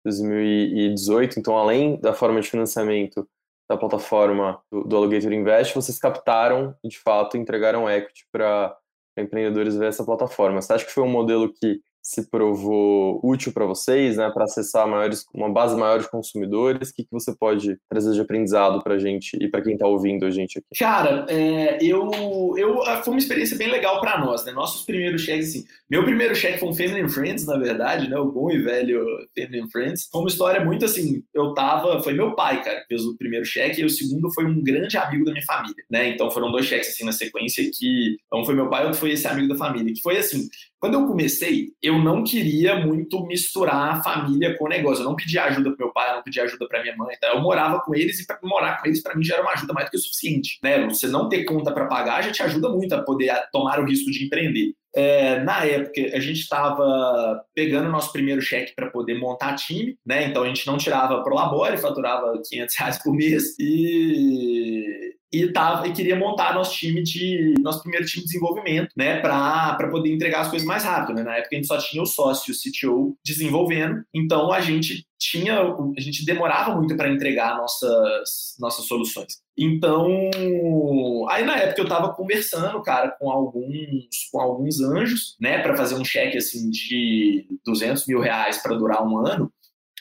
2018, então além da forma de financiamento da plataforma do, do Alligator Invest, vocês captaram de fato entregaram equity para empreendedores ver essa plataforma. Você acha que foi um modelo que se provou útil para vocês, né, para acessar maiores, uma base maior de consumidores? O que, que você pode trazer de aprendizado para a gente e para quem está ouvindo a gente aqui? Cara, é, eu, eu, ah, foi uma experiência bem legal para nós, né? Nossos primeiros cheques, assim, meu primeiro cheque foi um Family Friends, na verdade, né? O bom e velho Family Friends. Foi uma história muito assim, eu tava, foi meu pai, cara, que fez o primeiro cheque e o segundo foi um grande amigo da minha família, né? Então foram dois cheques assim na sequência que um foi meu pai, outro foi esse amigo da família, que foi assim, quando eu comecei, eu não queria muito misturar a família com o negócio. Eu não pedia ajuda para meu pai, eu não pedia ajuda para minha mãe. Então eu morava com eles e para morar com eles para mim já era uma ajuda mais do que o suficiente. Né? Você não ter conta para pagar já te ajuda muito a poder tomar o risco de empreender. É, na época, a gente estava pegando nosso primeiro cheque para poder montar time, né? Então a gente não tirava pro labore, faturava 500 reais por mês e e tava e queria montar nosso time de nosso primeiro time de desenvolvimento, né, para poder entregar as coisas mais rápido, né? Na época a gente só tinha o sócio, o CTO desenvolvendo, então a gente tinha a gente demorava muito para entregar nossas nossas soluções. Então, aí na época eu estava conversando, cara, com alguns com alguns anjos, né, para fazer um cheque assim de 200 mil reais para durar um ano.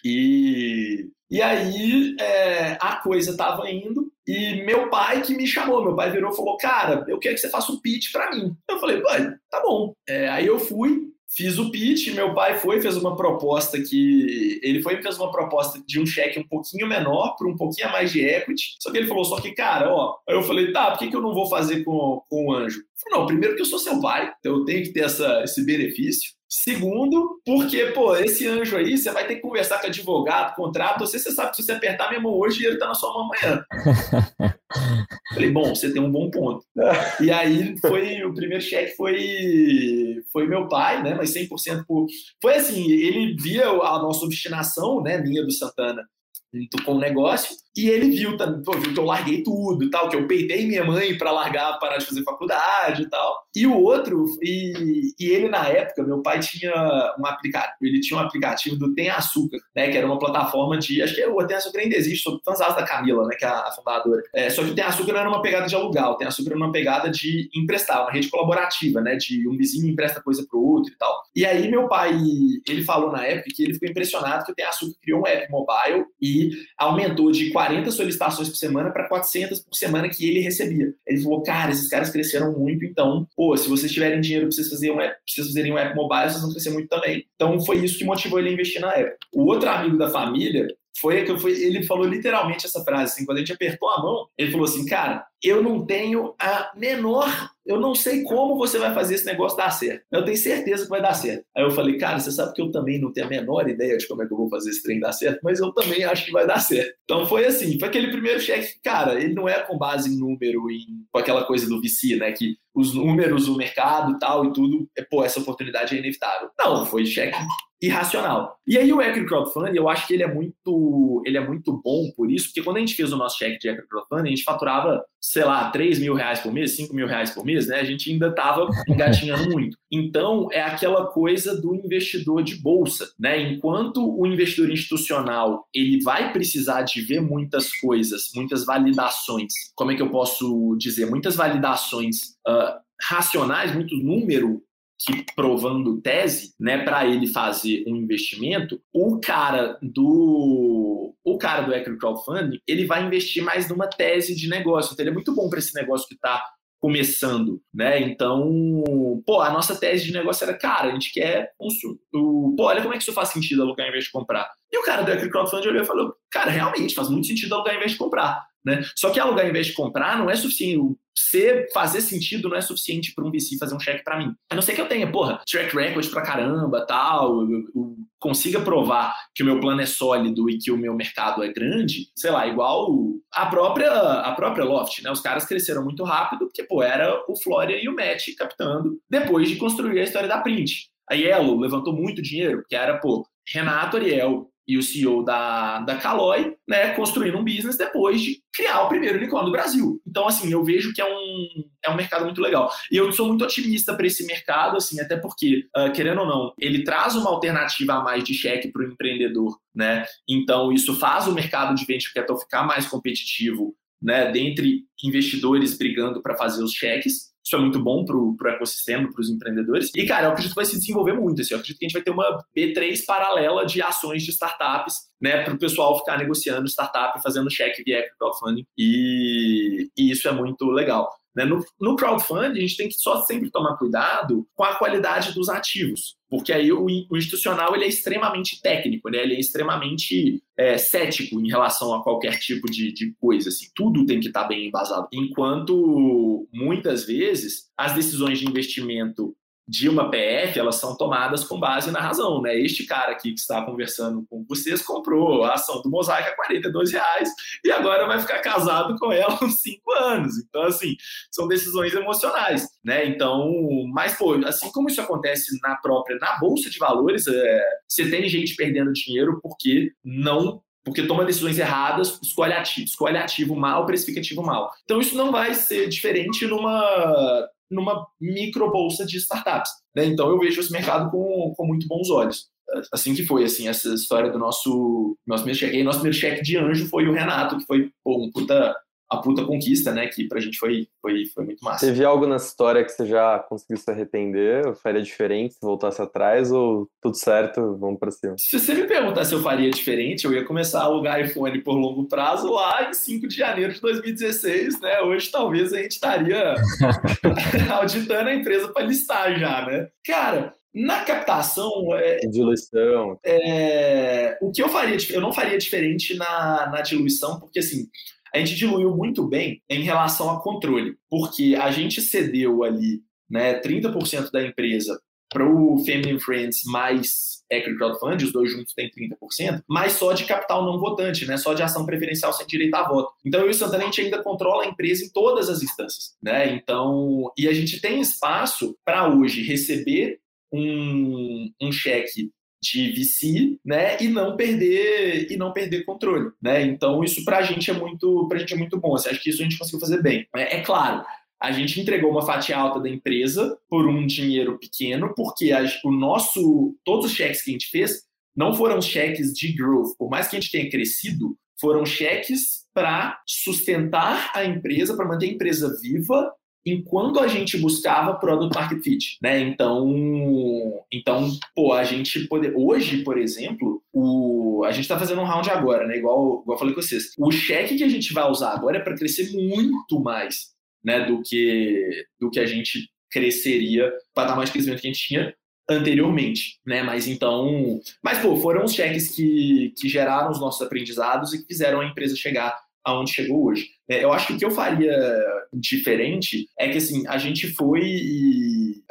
E, e aí é, a coisa estava indo e meu pai que me chamou, meu pai virou e falou, cara, eu quero que você faça um pitch para mim. Eu falei, pai, tá bom. É, aí eu fui, fiz o pitch, meu pai foi fez uma proposta que ele foi e fez uma proposta de um cheque um pouquinho menor para um pouquinho a mais de equity. Só que ele falou só que cara, ó, aí eu falei, tá, por que, que eu não vou fazer com, com o anjo? Falei, não, primeiro que eu sou seu pai, então eu tenho que ter essa, esse benefício. Segundo, porque, pô, esse anjo aí, você vai ter que conversar com advogado, contrato, você, você sabe que se você apertar minha mão hoje, ele tá na sua mão amanhã. Falei, bom, você tem um bom ponto. E aí foi, o primeiro cheque foi, foi meu pai, né, mas 100% por... Foi assim, ele via a nossa obstinação, né, minha do Santana, com o negócio, e ele viu, pô, viu que eu larguei tudo e tal, que eu peitei minha mãe para largar, parar de fazer faculdade e tal. E o outro, e, e ele na época, meu pai tinha um aplicativo, ele tinha um aplicativo do Tem Açúcar, né, que era uma plataforma de, acho que o Tem Açúcar ainda existe, sou fãzão da Camila, né, que é a, fundadora. É, só que o Tem Açúcar não era uma pegada de alugar, o Tem Açúcar era uma pegada de emprestar, uma rede colaborativa, né, de um vizinho empresta coisa pro outro e tal. E aí meu pai, ele falou na época que ele ficou impressionado que o Tem Açúcar criou um app mobile e aumentou de 40 solicitações por semana para 400 por semana que ele recebia. Ele falou, cara, esses caras cresceram muito, então, pô, se vocês tiverem dinheiro para vocês, fazerem um app, vocês fazerem um app mobile, vocês vão crescer muito também. Então, foi isso que motivou ele a investir na época. O outro amigo da família, foi que ele falou literalmente essa frase, assim, quando a gente apertou a mão, ele falou assim, cara, eu não tenho a menor, eu não sei como você vai fazer esse negócio dar certo. Eu tenho certeza que vai dar certo. Aí eu falei, cara, você sabe que eu também não tenho a menor ideia de como é que eu vou fazer esse trem dar certo, mas eu também acho que vai dar certo. Então foi assim, foi aquele primeiro cheque, cara, ele não é com base em número, em, com aquela coisa do VC, né, que os números, o mercado e tal e tudo, é, pô, essa oportunidade é inevitável. Não, foi cheque irracional. E aí o Equity Crowdfunding, eu acho que ele é muito, ele é muito bom por isso, porque quando a gente fez o nosso cheque de Equity Crowdfunding, a gente faturava, sei lá, 3 mil reais por mês, 5 mil reais por mês, né? A gente ainda estava engatinhando muito. Então, é aquela coisa do investidor de bolsa, né? Enquanto o investidor institucional, ele vai precisar de ver muitas coisas, muitas validações, como é que eu posso dizer? Muitas validações uh, racionais, muito número que provando tese, né, para ele fazer um investimento, o cara do o cara do equity crowdfunding, ele vai investir mais numa tese de negócio. Então ele é muito bom para esse negócio que está começando, né? Então, pô, a nossa tese de negócio era, cara, a gente quer o, pô, olha como é que isso faz sentido alugar em vez de comprar. E o cara do equity crowdfunding olhou e falou, cara, realmente faz muito sentido alugar em vez de comprar. Né? Só que alugar em vez de comprar não é suficiente. Ser, fazer sentido não é suficiente para um VC fazer um cheque para mim. A não ser que eu tenha, porra, track record pra caramba, tal, eu, eu consiga provar que o meu plano é sólido e que o meu mercado é grande, sei lá, igual a própria a própria Loft, né? Os caras cresceram muito rápido porque, pô, era o Flória e o Matt captando depois de construir a história da Print. A Yellow levantou muito dinheiro, porque era, pô, Renato Ariel, e o CEO da, da Caloi, né, construindo um business depois de criar o primeiro unicórnio do Brasil. Então, assim, eu vejo que é um, é um mercado muito legal. E eu sou muito otimista para esse mercado, assim, até porque, uh, querendo ou não, ele traz uma alternativa a mais de cheque para o empreendedor, né? Então, isso faz o mercado de venture capital ficar mais competitivo, né, dentre investidores brigando para fazer os cheques. Isso é muito bom para o ecossistema, para os empreendedores. E, cara, eu acredito que vai se desenvolver muito. Assim, eu acredito que a gente vai ter uma B3 paralela de ações de startups, né, para o pessoal ficar negociando startup, fazendo cheque via crowdfunding. E, e isso é muito legal. Né? No, no crowdfunding, a gente tem que só sempre tomar cuidado com a qualidade dos ativos, porque aí o, o institucional ele é extremamente técnico, né? ele é extremamente é, cético em relação a qualquer tipo de, de coisa. Assim. Tudo tem que estar tá bem embasado. Enquanto muitas vezes as decisões de investimento de uma PF, elas são tomadas com base na razão, né? Este cara aqui que está conversando com vocês comprou a ação do Mosaic a 42 reais e agora vai ficar casado com ela uns 5 anos. Então, assim, são decisões emocionais, né? Então, mas, pô, assim como isso acontece na própria, na Bolsa de Valores, é, você tem gente perdendo dinheiro porque não porque toma decisões erradas, escolhe ativo, escolhe ativo mal, precifica ativo mal. Então isso não vai ser diferente numa numa micro bolsa de startups. Né? Então eu vejo esse mercado com, com muito bons olhos. Assim que foi, assim, essa história do nosso, nosso primeiro cheque. Nosso primeiro cheque de anjo foi o Renato, que foi pô, um puta a puta conquista, né? Que pra gente foi, foi, foi muito massa. Teve algo nessa história que você já conseguiu se arrepender? Ou faria diferente se voltasse atrás? Ou tudo certo, vamos pra cima? Se você me perguntar se eu faria diferente, eu ia começar a alugar iPhone por longo prazo lá em 5 de janeiro de 2016, né? Hoje talvez a gente estaria auditando a empresa para listar já, né? Cara, na captação, é, diluição. É, o que eu faria, eu não faria diferente na, na diluição, porque assim, a gente diluiu muito bem em relação a controle, porque a gente cedeu ali né, 30% da empresa para o Family Friends mais Equity Crowdfund, os dois juntos têm 30%, mas só de capital não votante, né? Só de ação preferencial sem direito a voto. Então, o Santana a gente ainda controla a empresa em todas as instâncias, né? Então, e a gente tem espaço para hoje receber um, um cheque de VC, né, e não perder e não perder controle, né? Então isso para a gente é muito para gente é muito bom. Você acha que isso a gente conseguiu fazer bem? É, é, claro. A gente entregou uma fatia alta da empresa por um dinheiro pequeno, porque a, o nosso todos os cheques que a gente fez não foram cheques de growth. Por mais que a gente tenha crescido, foram cheques para sustentar a empresa, para manter a empresa viva enquanto a gente buscava product market fit, né? Então, então, pô, a gente poder hoje, por exemplo, o a gente está fazendo um round agora, né? Igual, igual eu falei com vocês. O cheque que a gente vai usar agora é para crescer muito mais, né, do que do que a gente cresceria, o patamar de crescimento que a gente tinha anteriormente, né? Mas então, mas pô, foram os cheques que, que geraram os nossos aprendizados e que fizeram a empresa chegar aonde chegou hoje. É, eu acho que o que eu faria diferente é que assim a gente foi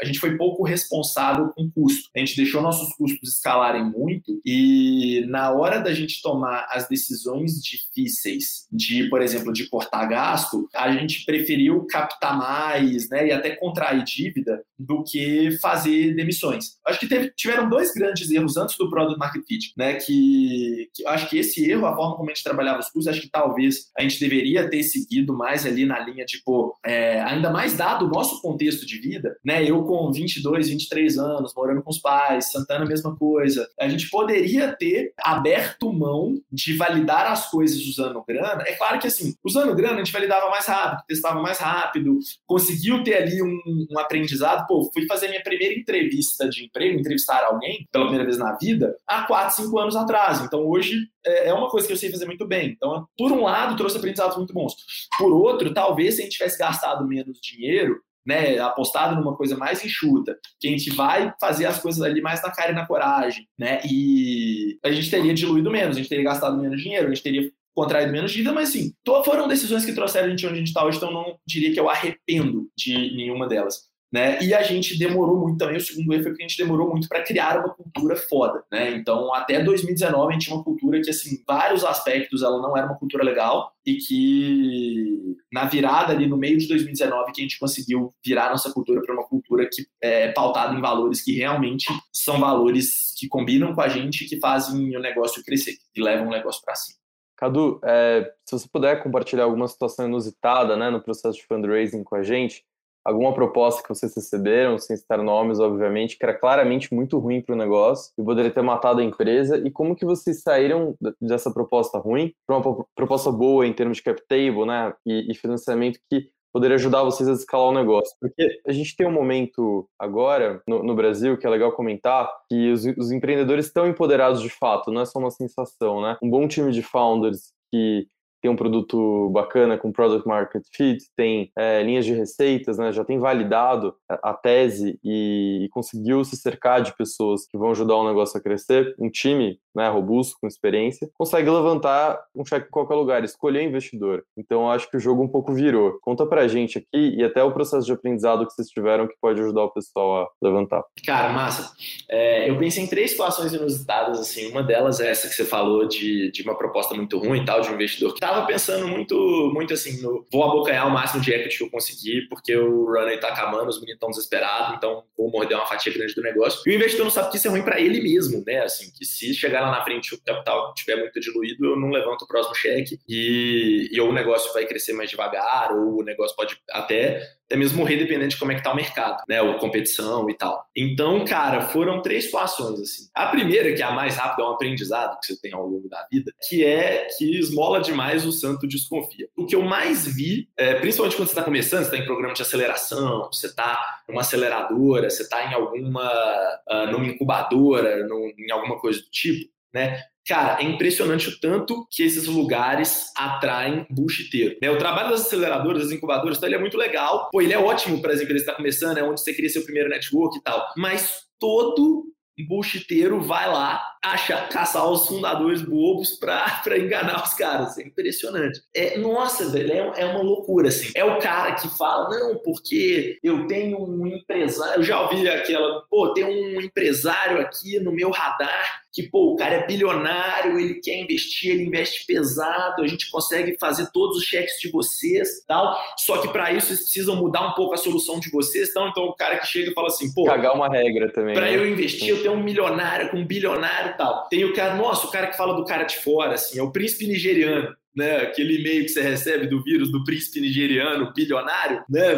a gente foi pouco responsável com custo. A gente deixou nossos custos escalarem muito e na hora da gente tomar as decisões difíceis de, por exemplo, de cortar gasto, a gente preferiu captar mais, né, e até contrair dívida do que fazer demissões. Acho que teve, tiveram dois grandes erros antes do Product Market Fit, né, que, que acho que esse erro, a forma como a gente trabalhava os custos, acho que talvez a gente deveria ter seguido mais ali na linha de, pô, é, ainda mais dado o nosso contexto de vida, né? Eu com 22, 23 anos, morando com os pais, Santana, mesma coisa. A gente poderia ter aberto mão de validar as coisas usando grana. É claro que, assim, usando grana, a gente validava mais rápido, testava mais rápido, conseguiu ter ali um, um aprendizado. Pô, fui fazer minha primeira entrevista de emprego, entrevistar alguém pela primeira vez na vida, há 4, 5 anos atrás. Então, hoje é, é uma coisa que eu sei fazer muito bem. Então, por um lado, trouxe aprendizados muito bons. Por outro, talvez se a gente tivesse gastado menos dinheiro, né, apostado numa coisa mais enxuta, que a gente vai fazer as coisas ali mais na cara e na coragem, né, e a gente teria diluído menos, a gente teria gastado menos dinheiro, a gente teria contraído menos dívida, mas sim, foram decisões que trouxeram a gente onde a gente está hoje, então não diria que eu arrependo de nenhuma delas. Né? E a gente demorou muito também, o segundo erro foi que a gente demorou muito para criar uma cultura foda, né? Então, até 2019 a gente tinha uma cultura que, assim, vários aspectos ela não era uma cultura legal e que na virada ali no meio de 2019 que a gente conseguiu virar nossa cultura para uma cultura que é pautada em valores que realmente são valores que combinam com a gente, que fazem o negócio crescer, que levam o negócio para cima. Cadu, é, se você puder compartilhar alguma situação inusitada, né, no processo de fundraising com a gente, alguma proposta que vocês receberam, sem citar nomes, obviamente, que era claramente muito ruim para o negócio e poderia ter matado a empresa, e como que vocês saíram dessa proposta ruim para uma proposta boa em termos de cap table, né, e, e financiamento que poderia ajudar vocês a escalar o negócio. Porque a gente tem um momento agora no, no Brasil que é legal comentar que os, os empreendedores estão empoderados de fato, não é só uma sensação, né? Um bom time de founders que tem um produto bacana com product market fit, tem é, linhas de receitas, né, já tem validado a, tese e, e, conseguiu se cercar de pessoas que vão ajudar o negócio a crescer, um time né, robusto, com experiência, consegue levantar um cheque em qualquer lugar, escolher investidor. Então, acho que o jogo um pouco virou. Conta pra gente aqui e até o processo de aprendizado que vocês tiveram que pode ajudar o pessoal a levantar. Cara, massa. É, eu pensei em três situações inusitadas, assim. Uma delas é essa que você falou de, de uma proposta muito ruim e tal, de um investidor que tava pensando muito, muito assim, no vou abocanhar o máximo de equity que eu conseguir, porque o runway tá acabando, os meninos estão desesperados, então vou morder uma fatia grande do negócio. E o investidor não sabe que isso é ruim para ele mesmo, né? Assim, que se chegar tiver lá na frente o capital estiver muito diluído, eu não levanto o próximo cheque e, e ou o negócio vai crescer mais devagar, ou o negócio pode até até mesmo morrer dependendo de como é que tá o mercado, né, ou competição e tal. Então, cara, foram três situações assim. A primeira, que é a mais rápida, é um aprendizado que você tem ao longo da vida, que é que esmola demais o santo desconfia. O que eu mais vi, é, principalmente quando você está começando, você está em programa de aceleração, você está numa aceleradora, você está em alguma, uh, numa incubadora, num, em alguma coisa do tipo, né? Cara, é impressionante o tanto que esses lugares atraem buchiteiro. Né? O trabalho das aceleradoras, das incubadoras, então, ele é muito legal. Pô, ele é ótimo para as empresas que estão começando, é onde você cria seu primeiro network e tal. Mas todo buchiteiro vai lá achar, caçar os fundadores bobos pra enganar os caras. É impressionante. É, nossa, velho, é, é uma loucura, assim. É o cara que fala, não, porque eu tenho um empresário, eu já ouvi aquela, pô, tem um empresário aqui no meu radar que, pô, o cara é bilionário, ele quer investir, ele investe pesado, a gente consegue fazer todos os cheques de vocês, tal. Só que para isso vocês precisam mudar um pouco a solução de vocês, então, então o cara que chega e fala assim, pô, cagar uma regra também. Para né? eu investir, eu tenho um milionário com um bilionário e tal. Tem o cara, nossa, o cara que fala do cara de fora, assim, é o príncipe nigeriano. Né, aquele e-mail que você recebe do vírus do príncipe nigeriano, bilionário, né,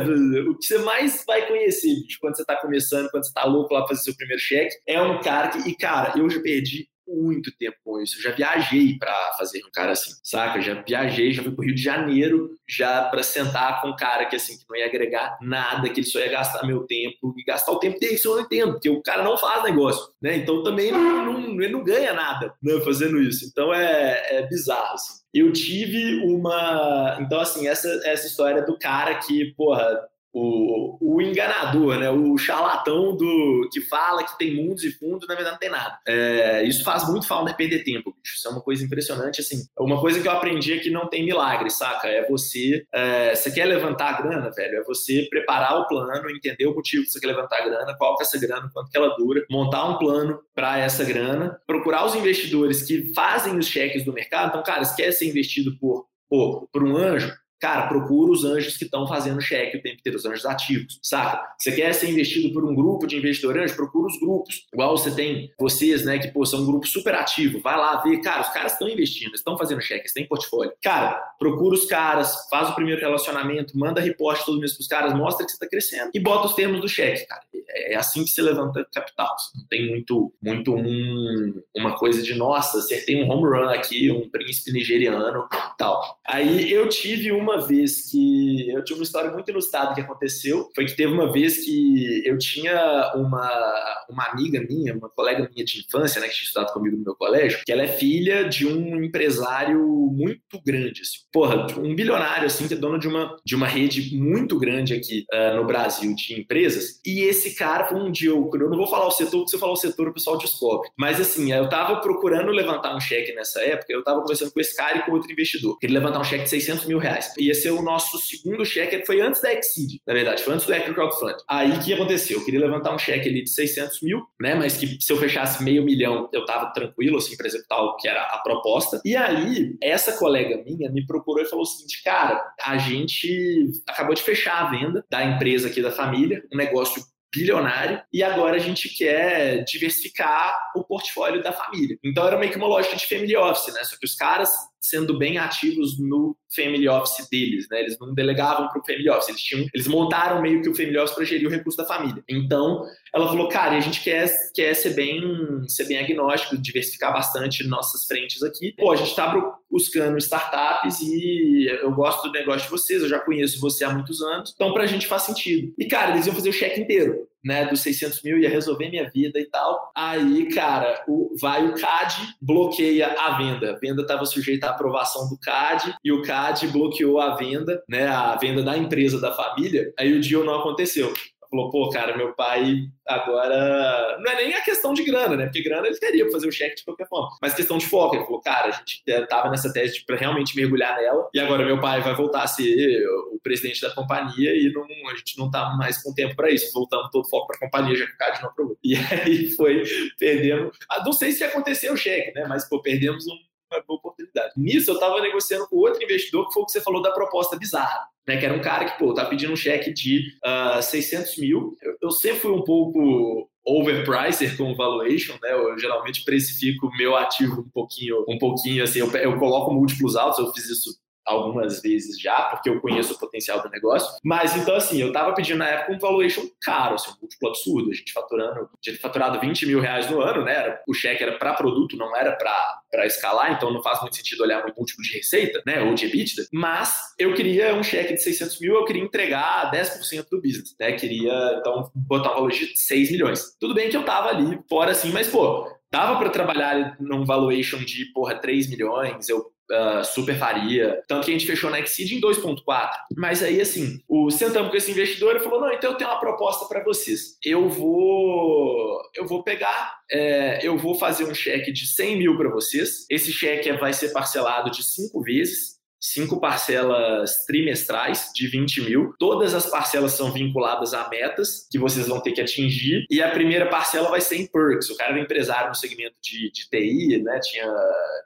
o que você mais vai conhecer bicho, quando você está começando, quando você está louco lá fazer seu primeiro cheque, é um cara que, e cara, eu já perdi muito tempo com isso. Eu já viajei para fazer um cara assim, saca? Já viajei, já fui pro Rio de Janeiro, já para sentar com um cara que assim, que não ia agregar nada, que ele só ia gastar meu tempo e gastar o tempo dele, isso eu não entendo, porque o cara não faz negócio, né? Então também não, não, ele não ganha nada né, fazendo isso. Então é, é bizarro, assim. Eu tive uma. Então, assim, essa, essa história do cara que, porra, o, o enganador, né? o charlatão do que fala que tem mundos e fundos, na verdade não tem nada. É, isso faz muito founder perder tempo, bicho. Isso é uma coisa impressionante, assim. Uma coisa que eu aprendi é que não tem milagre, saca? É você. É, você quer levantar a grana, velho? É você preparar o plano, entender o motivo que você quer levantar a grana, qual que é essa grana, quanto que ela dura, montar um plano para essa grana, procurar os investidores que fazem os cheques do mercado. Então, cara, se quer ser investido por, por, por um anjo, Cara, procura os anjos que estão fazendo cheque o tempo inteiro, os anjos ativos, saca? Você quer ser investido por um grupo de investidores anjos? Procura os grupos. Igual você tem vocês, né, que pô, são um grupo super ativo. Vai lá ver, cara, os caras estão investindo, estão fazendo cheque, têm portfólio. Cara, procura os caras, faz o primeiro relacionamento, manda reporte todo mês pros caras, mostra que você está crescendo e bota os termos do cheque, cara. É assim que você levanta capital. Não tem muito, muito um, uma coisa de, nossa, acertei um home run aqui, um príncipe nigeriano tal. Aí eu tive uma uma vez que eu tinha uma história muito ilustrada que aconteceu. Foi que teve uma vez que eu tinha uma, uma amiga minha, uma colega minha de infância, né, que tinha estudado comigo no meu colégio, que ela é filha de um empresário muito grande, assim. Porra, um bilionário, assim, que é dono de uma, de uma rede muito grande aqui uh, no Brasil de empresas. E esse cara, um dia, eu, eu não vou falar o setor, porque se eu falar o setor, o pessoal descobre. Mas assim, eu tava procurando levantar um cheque nessa época, eu tava conversando com esse cara e com outro investidor. Queria levantar um cheque de 600 mil reais ia ser o nosso segundo cheque, foi antes da Exceed, na verdade, foi antes do Equity Crowdfund. Aí o que aconteceu? Eu queria levantar um cheque ali de 600 mil, né, mas que se eu fechasse meio milhão, eu tava tranquilo, assim, para executar o que era a proposta. E aí, essa colega minha me procurou e falou o seguinte, cara, a gente acabou de fechar a venda da empresa aqui da família, um negócio bilionário e agora a gente quer diversificar o portfólio da família. Então era meio que uma lógica de family office, né? Só que os caras sendo bem ativos no family office deles, né? Eles não delegavam para o family office, eles tinham, eles montaram meio que o family office para gerir o recurso da família. Então, ela falou, cara, a gente quer, quer ser bem ser bem agnóstico, diversificar bastante nossas frentes aqui. Pô, a gente está buscando startups e eu gosto do negócio de vocês, eu já conheço você há muitos anos, então para a gente faz sentido. E, cara, eles iam fazer o cheque inteiro né, dos 600 mil, ia resolver minha vida e tal. Aí, cara, o, vai o CAD, bloqueia a venda. A venda estava sujeita à aprovação do CAD e o CAD bloqueou a venda, né, a venda da empresa da família. Aí o deal não aconteceu falou, pô, cara, meu pai agora. Não é nem a questão de grana, né? Porque grana ele teria pra fazer o cheque de qualquer forma. Mas questão de foco. Ele falou, cara, a gente tava nessa tese para realmente mergulhar nela. E agora meu pai vai voltar a ser o presidente da companhia e não, a gente não tá mais com tempo para isso. Voltamos todo o foco pra companhia, já que o CAD não aprovou. E aí foi, perdendo. Ah, não sei se aconteceu o cheque, né? Mas, pô, perdemos um uma boa oportunidade. Nisso, eu estava negociando com outro investidor, que foi o que você falou da proposta bizarra. Né, que era um cara que, pô, tá pedindo um cheque de uh, ah, 600 mil. Eu, eu, sempre fui um pouco overpricer com valuation, né? Eu geralmente precifico meu ativo um pouquinho, um pouquinho assim, eu, eu coloco múltiplos altos, eu fiz isso algumas vezes já, porque eu conheço o potencial do negócio. Mas então, assim, eu tava pedindo na época um valuation caro, assim, um múltiplo absurdo. A gente faturando, tinha faturado 20 mil reais no ano, né? O cheque era para produto, não era para escalar, então não faz muito sentido olhar muito múltiplo de receita, né? Ou de EBITDA. Mas eu queria um cheque de 600 mil, eu queria entregar 10% do business, né? Queria, então, botar um valor de 6 milhões. Tudo bem que eu tava ali fora assim, mas, pô, dava para trabalhar num valuation de, porra, 3 milhões, eu uh, super faria. Tanto que a gente fechou na Exceed em 2.4. Mas aí, assim, o sentamos com esse investidor e falou: não, então eu tenho uma proposta para vocês. Eu vou. Eu vou pegar, é, eu vou fazer um cheque de 100 mil para vocês. Esse cheque vai ser parcelado de cinco vezes cinco parcelas trimestrais de 20 mil. Todas as parcelas são vinculadas a metas que vocês vão ter que atingir. E a primeira parcela vai ser em perks. O cara era empresário no segmento de, de TI, né? Tinha,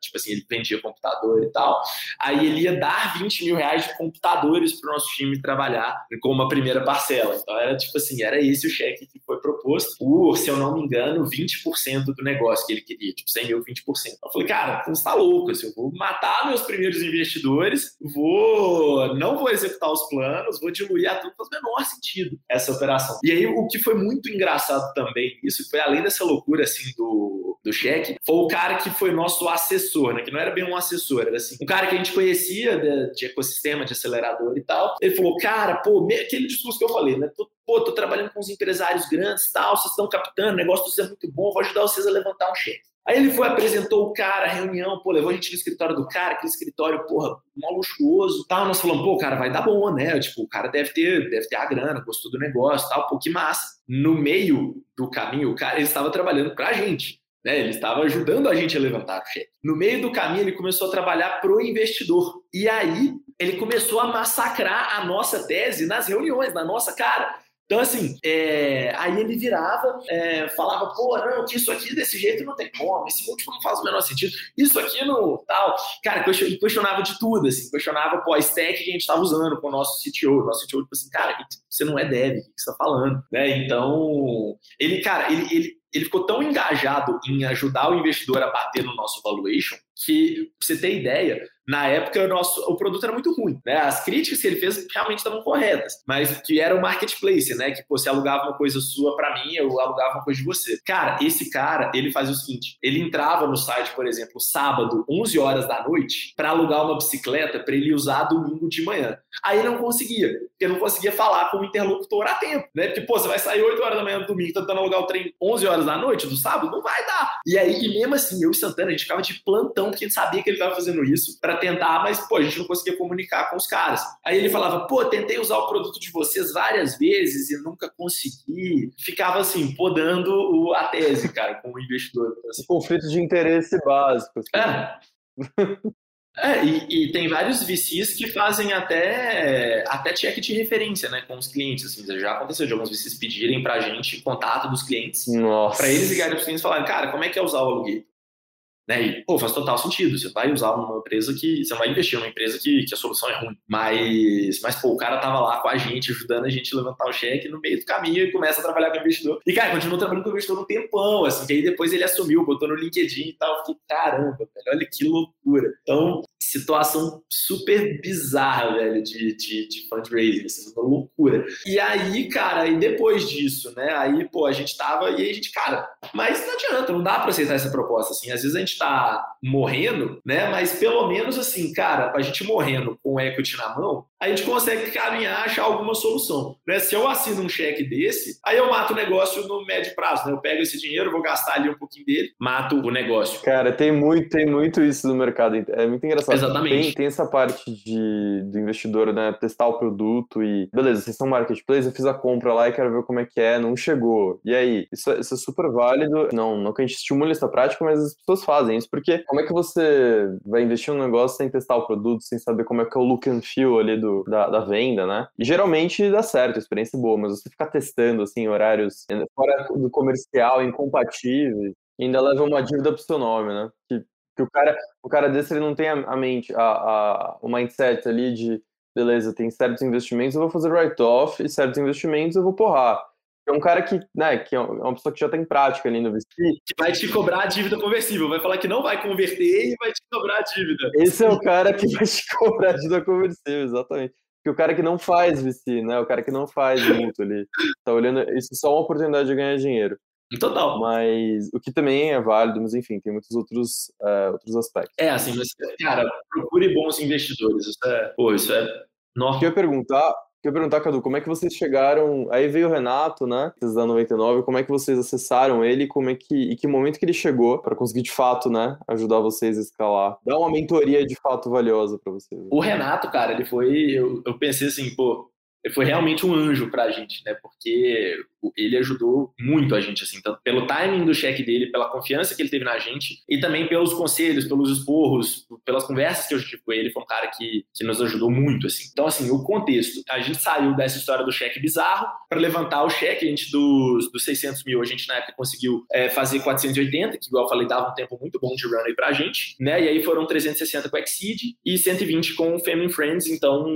tipo assim, ele vendia computador e tal. Aí ele ia dar 20 mil reais de computadores para o nosso time trabalhar com uma primeira parcela. Então era tipo assim, era esse o cheque que foi proposto por, se eu não me engano, 20% do negócio que ele queria. Tipo, 100 mil, 20%. Eu falei, cara, você tá louco, assim, eu vou matar meus primeiros investidores vou não vou executar os planos, vou diluir a tudo, faz o menor sentido essa operação. E aí o que foi muito engraçado também, isso foi além dessa loucura assim do, do cheque, foi o cara que foi nosso assessor, né? Que não era bem um assessor, era assim, um cara que a gente conhecia de, de ecossistema, de acelerador e tal. Ele falou, cara, pô, aquele discurso que eu falei, né? Tô, pô, tô trabalhando com os empresários grandes tal, vocês estão captando, o negócio é muito bom, vou ajudar vocês a levantar um cheque. Aí ele foi, apresentou o cara, reunião, pô, levou a gente no escritório do cara, aquele escritório, porra, mó luxuoso, tal. Nós falamos, pô, cara, vai dar bom, né? Tipo, o cara deve ter, deve ter a grana, gostou do negócio, tal, pô, que massa. No meio do caminho, o cara, ele estava trabalhando pra gente. Né, ele estava ajudando a gente a levantar o cheque. No meio do caminho, ele começou a trabalhar pro investidor. E aí, ele começou a massacrar a nossa tese nas reuniões, na nossa cara. Então, assim, é, aí ele virava, é, falava, pô, não, que isso aqui desse jeito não tem como, esse múltiplo não faz o menor sentido, isso aqui não, tal. Cara, ele questionava de tudo, assim, questionava, pô, a stack que a gente estava usando com o nosso CTO, o nosso CTO, tipo assim, cara, você não é dev, o que você está falando, né? Então, ele, cara, ele, ele, ele ficou tão engajado em ajudar o investidor a bater no nosso valuation, que, pra você ter ideia, na época o nosso o produto era muito ruim, né? As críticas que ele fez realmente estavam corretas, mas que era o marketplace, né? Que pô, você alugava uma coisa sua para mim, eu alugava uma coisa de você. Cara, esse cara, ele fazia o seguinte, ele entrava no site, por exemplo, sábado, 11 horas da noite, para alugar uma bicicleta para ele usar domingo de manhã. Aí não conseguia, porque não conseguia falar com o interlocutor a tempo, né? Porque pô, você vai sair 8 horas da manhã do domingo, tentando alugar o trem 11 horas da noite do sábado, não vai dar. E aí, e mesmo assim, eu e Santana, a gente ficava de plantão porque a gente sabia que ele estava fazendo isso para tentar, mas pô, a gente não conseguia comunicar com os caras. Aí ele falava, pô, tentei usar o produto de vocês várias vezes e nunca consegui. Ficava assim, podando a tese, cara, com o investidor. Assim. Conflito de interesse básico. Assim. É. É, e, e, tem vários VCs que fazem até, até check de referência né, com os clientes. Assim, já aconteceu de alguns VCs pedirem pra gente contato dos clientes. para eles ligarem pros clientes e falarem, cara, como é que é usar o aluguel? Né? E, pô, faz total sentido. Você vai usar uma empresa que. Você vai investir numa empresa que, que a solução é ruim. Mas, mas, pô, o cara tava lá com a gente, ajudando a gente a levantar o cheque no meio do caminho e começa a trabalhar com o investidor. E, cara, continuou trabalhando com o investidor um tempão, assim, que aí depois ele assumiu, botou no LinkedIn e tal. Eu fiquei, caramba, velho, olha que loucura. Então, situação super bizarra, velho, de, de, de fundraising, assim, uma loucura. E aí, cara, e depois disso, né, aí, pô, a gente tava, e aí a gente, cara, mas não adianta, não dá pra aceitar essa proposta, assim, às vezes a gente tá morrendo, né, mas pelo menos, assim, cara, a gente morrendo com equity na mão, a gente consegue caminhar, achar alguma solução, né, se eu assino um cheque desse, aí eu mato o negócio no médio prazo, né, eu pego esse dinheiro, vou gastar ali um pouquinho dele, mato o negócio. Cara, tem muito, tem muito isso no mercado, é muito engraçado. Exatamente. Tem, tem essa parte de, do investidor, né? Testar o produto e. Beleza, vocês são marketplace, eu fiz a compra lá e quero ver como é que é, não chegou. E aí? Isso, isso é super válido. Não, não que a gente estimule essa prática, mas as pessoas fazem isso. Porque como é que você vai investir num negócio sem testar o produto, sem saber como é que é o look and feel ali do, da, da venda, né? E geralmente dá certo, experiência boa, mas você ficar testando, assim, horários fora do comercial, incompatíveis, ainda leva uma dívida pro seu nome, né? Que que o cara, o cara desse ele não tem a, mente, a, a, o mindset ali de beleza, tem certos investimentos, eu vou fazer write-off e certos investimentos eu vou porrar. É um cara que, né, que é uma pessoa que já tem prática ali no VC. Que vai te cobrar a dívida conversível, vai falar que não vai converter e vai te cobrar a dívida. Esse é o cara que vai te cobrar a dívida conversível, exatamente. Que o cara que não faz VC, né, o cara que não faz muito ali, tá olhando isso é só uma oportunidade de ganhar dinheiro. Total. Mas o que também é válido, mas enfim, tem muitos outros, uh, outros aspectos. É, assim, mas, cara, procure bons investidores. Isso é, pô, isso é. Nossa. Eu ia perguntar, eu perguntar, Cadu, como é que vocês chegaram. Aí veio o Renato, né? Da 99, como é que vocês acessaram ele como é que, e que momento que ele chegou para conseguir de fato, né? Ajudar vocês a escalar. Dar uma mentoria de fato valiosa para vocês. O Renato, cara, ele foi. Eu, eu pensei assim, pô, foi realmente um anjo para a gente, né? Porque ele ajudou muito a gente, assim, tanto pelo timing do cheque dele, pela confiança que ele teve na gente, e também pelos conselhos, pelos esporros, pelas conversas que eu tive com ele, foi um cara que, que nos ajudou muito, assim. Então, assim, o contexto, a gente saiu dessa história do cheque bizarro para levantar o cheque, a gente dos, dos 600 mil, a gente na época conseguiu é, fazer 480, que igual eu falei, dava um tempo muito bom de runway pra gente, né? E aí foram 360 com Exceed e 120 com Family Friends, então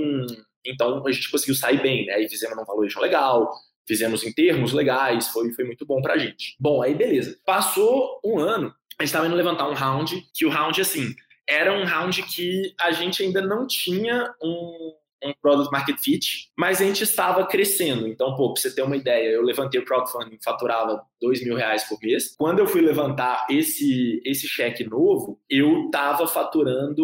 então a gente conseguiu sair bem, né? Aí fizemos um valuation legal, fizemos em termos legais, foi, foi muito bom pra gente. Bom, aí beleza. Passou um ano, a gente estava indo levantar um round, que o round, assim, era um round que a gente ainda não tinha um, um product market fit, mas a gente estava crescendo. Então, pô, pra você ter uma ideia, eu levantei o crowdfunding, faturava dois mil reais por mês. Quando eu fui levantar esse, esse cheque novo, eu estava faturando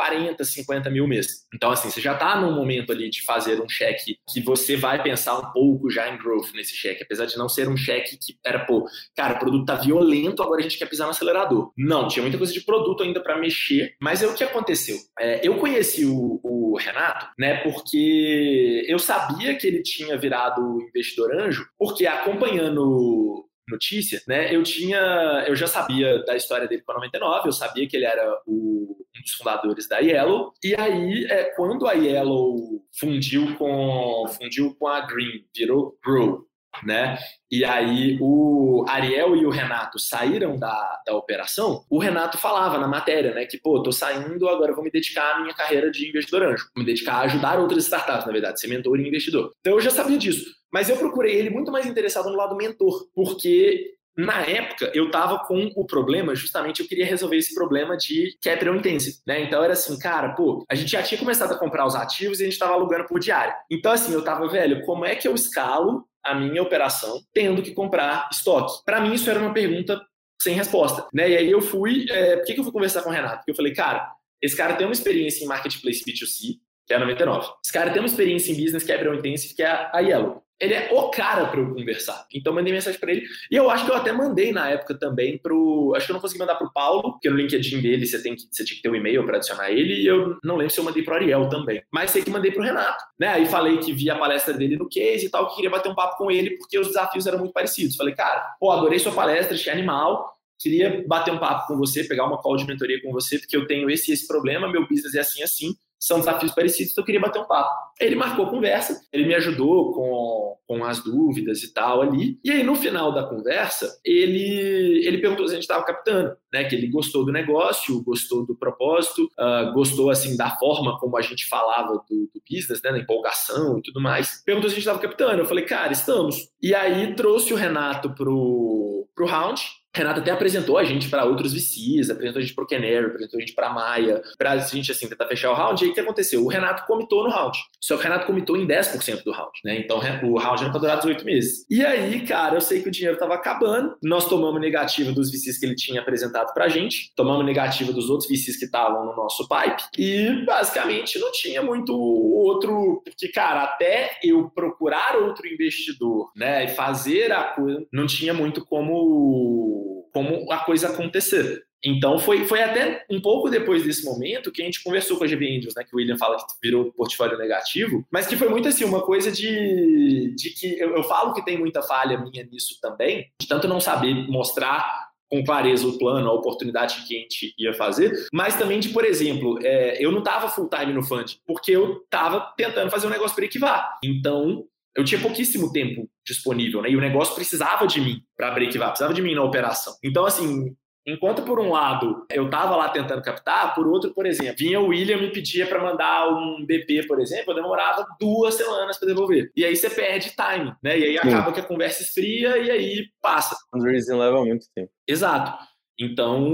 40, 50 mil mês. Então, assim, você já está no momento ali de fazer um cheque que você vai pensar um pouco já em growth nesse cheque, apesar de não ser um cheque que era, pô, cara, o produto tá violento, agora a gente quer pisar no acelerador. Não, tinha muita coisa de produto ainda para mexer, mas é o que aconteceu. É, eu conheci o, o Renato, né, porque eu sabia que ele tinha virado investidor anjo, porque acompanhando notícia, né? Eu tinha, eu já sabia da história dele com a 99, eu sabia que ele era o, um dos fundadores da Yellow. E aí, é, quando a Yellow fundiu com fundiu com a Green, virou Grow, né? E aí o Ariel e o Renato saíram da, da operação, o Renato falava na matéria, né, que, pô, tô saindo, agora vou me dedicar à minha carreira de investidor anjo, vou me dedicar a ajudar outras startups, na verdade, ser mentor e investidor. Então eu já sabia disso, mas eu procurei ele muito mais interessado no lado mentor, porque na época, eu estava com o problema, justamente eu queria resolver esse problema de capital intensive, né? Então era assim, cara, pô, a gente já tinha começado a comprar os ativos e a gente estava alugando por diário. Então assim, eu tava, velho, como é que eu escalo a minha operação tendo que comprar estoque? Para mim, isso era uma pergunta sem resposta, né? E aí eu fui, é, por que, que eu fui conversar com o Renato? Porque eu falei, cara, esse cara tem uma experiência em marketplace B2C, que é a 99. Esse cara tem uma experiência em business capital intensive, que é a Yellow ele é o cara para eu conversar. Então mandei mensagem para ele. E eu acho que eu até mandei na época também pro. Acho que eu não consegui mandar pro Paulo, porque no LinkedIn dele você tem que, você tinha que ter um e-mail para adicionar ele. E eu não lembro se eu mandei pro Ariel também. Mas sei que mandei pro Renato. Né? Aí falei que vi a palestra dele no case e tal, que queria bater um papo com ele, porque os desafios eram muito parecidos. Falei, cara, pô, adorei sua palestra, achei animal. Queria bater um papo com você, pegar uma call de mentoria com você, porque eu tenho esse esse problema, meu business é assim assim são desafios parecidos, então eu queria bater um papo. Ele marcou a conversa, ele me ajudou com, com as dúvidas e tal ali. E aí, no final da conversa, ele, ele perguntou se a gente estava captando, né? Que ele gostou do negócio, gostou do propósito, uh, gostou, assim, da forma como a gente falava do, do business, né? Da empolgação e tudo mais. Perguntou se a gente estava captando. Eu falei, cara, estamos. E aí, trouxe o Renato pro, pro round, Renato até apresentou a gente para outros VCs, apresentou a gente para o Canary, apresentou a gente para a Maia, para a gente assim, tentar fechar o round. E aí o que aconteceu? O Renato comitou no round. Só que o Renato comitou em 10% do round, né? Então o round era para durar 18 meses. E aí, cara, eu sei que o dinheiro estava acabando. Nós tomamos negativa dos VCs que ele tinha apresentado para a gente, tomamos negativa dos outros VCs que estavam no nosso pipe. E basicamente não tinha muito outro. Porque, cara, até eu procurar outro investidor, né? E fazer a coisa, não tinha muito como como a coisa acontecer. Então foi, foi até um pouco depois desse momento que a gente conversou com a GB Angels, né, que o William fala que virou portfólio negativo, mas que foi muito assim, uma coisa de, de que eu, eu falo que tem muita falha minha nisso também, de tanto não saber mostrar com clareza o plano, a oportunidade que a gente ia fazer, mas também de, por exemplo, é, eu não estava full time no fund, porque eu estava tentando fazer um negócio para equivar. Então, eu tinha pouquíssimo tempo disponível, né? E o negócio precisava de mim para break precisava de mim na operação. Então, assim, Enquanto por um lado eu tava lá tentando captar, por outro, por exemplo, vinha o William me pedia para mandar um BP, por exemplo, eu demorava duas semanas para devolver. E aí você perde time, né? E aí acaba que a conversa esfria e aí passa. Fundraising leva muito tempo. Exato. Então,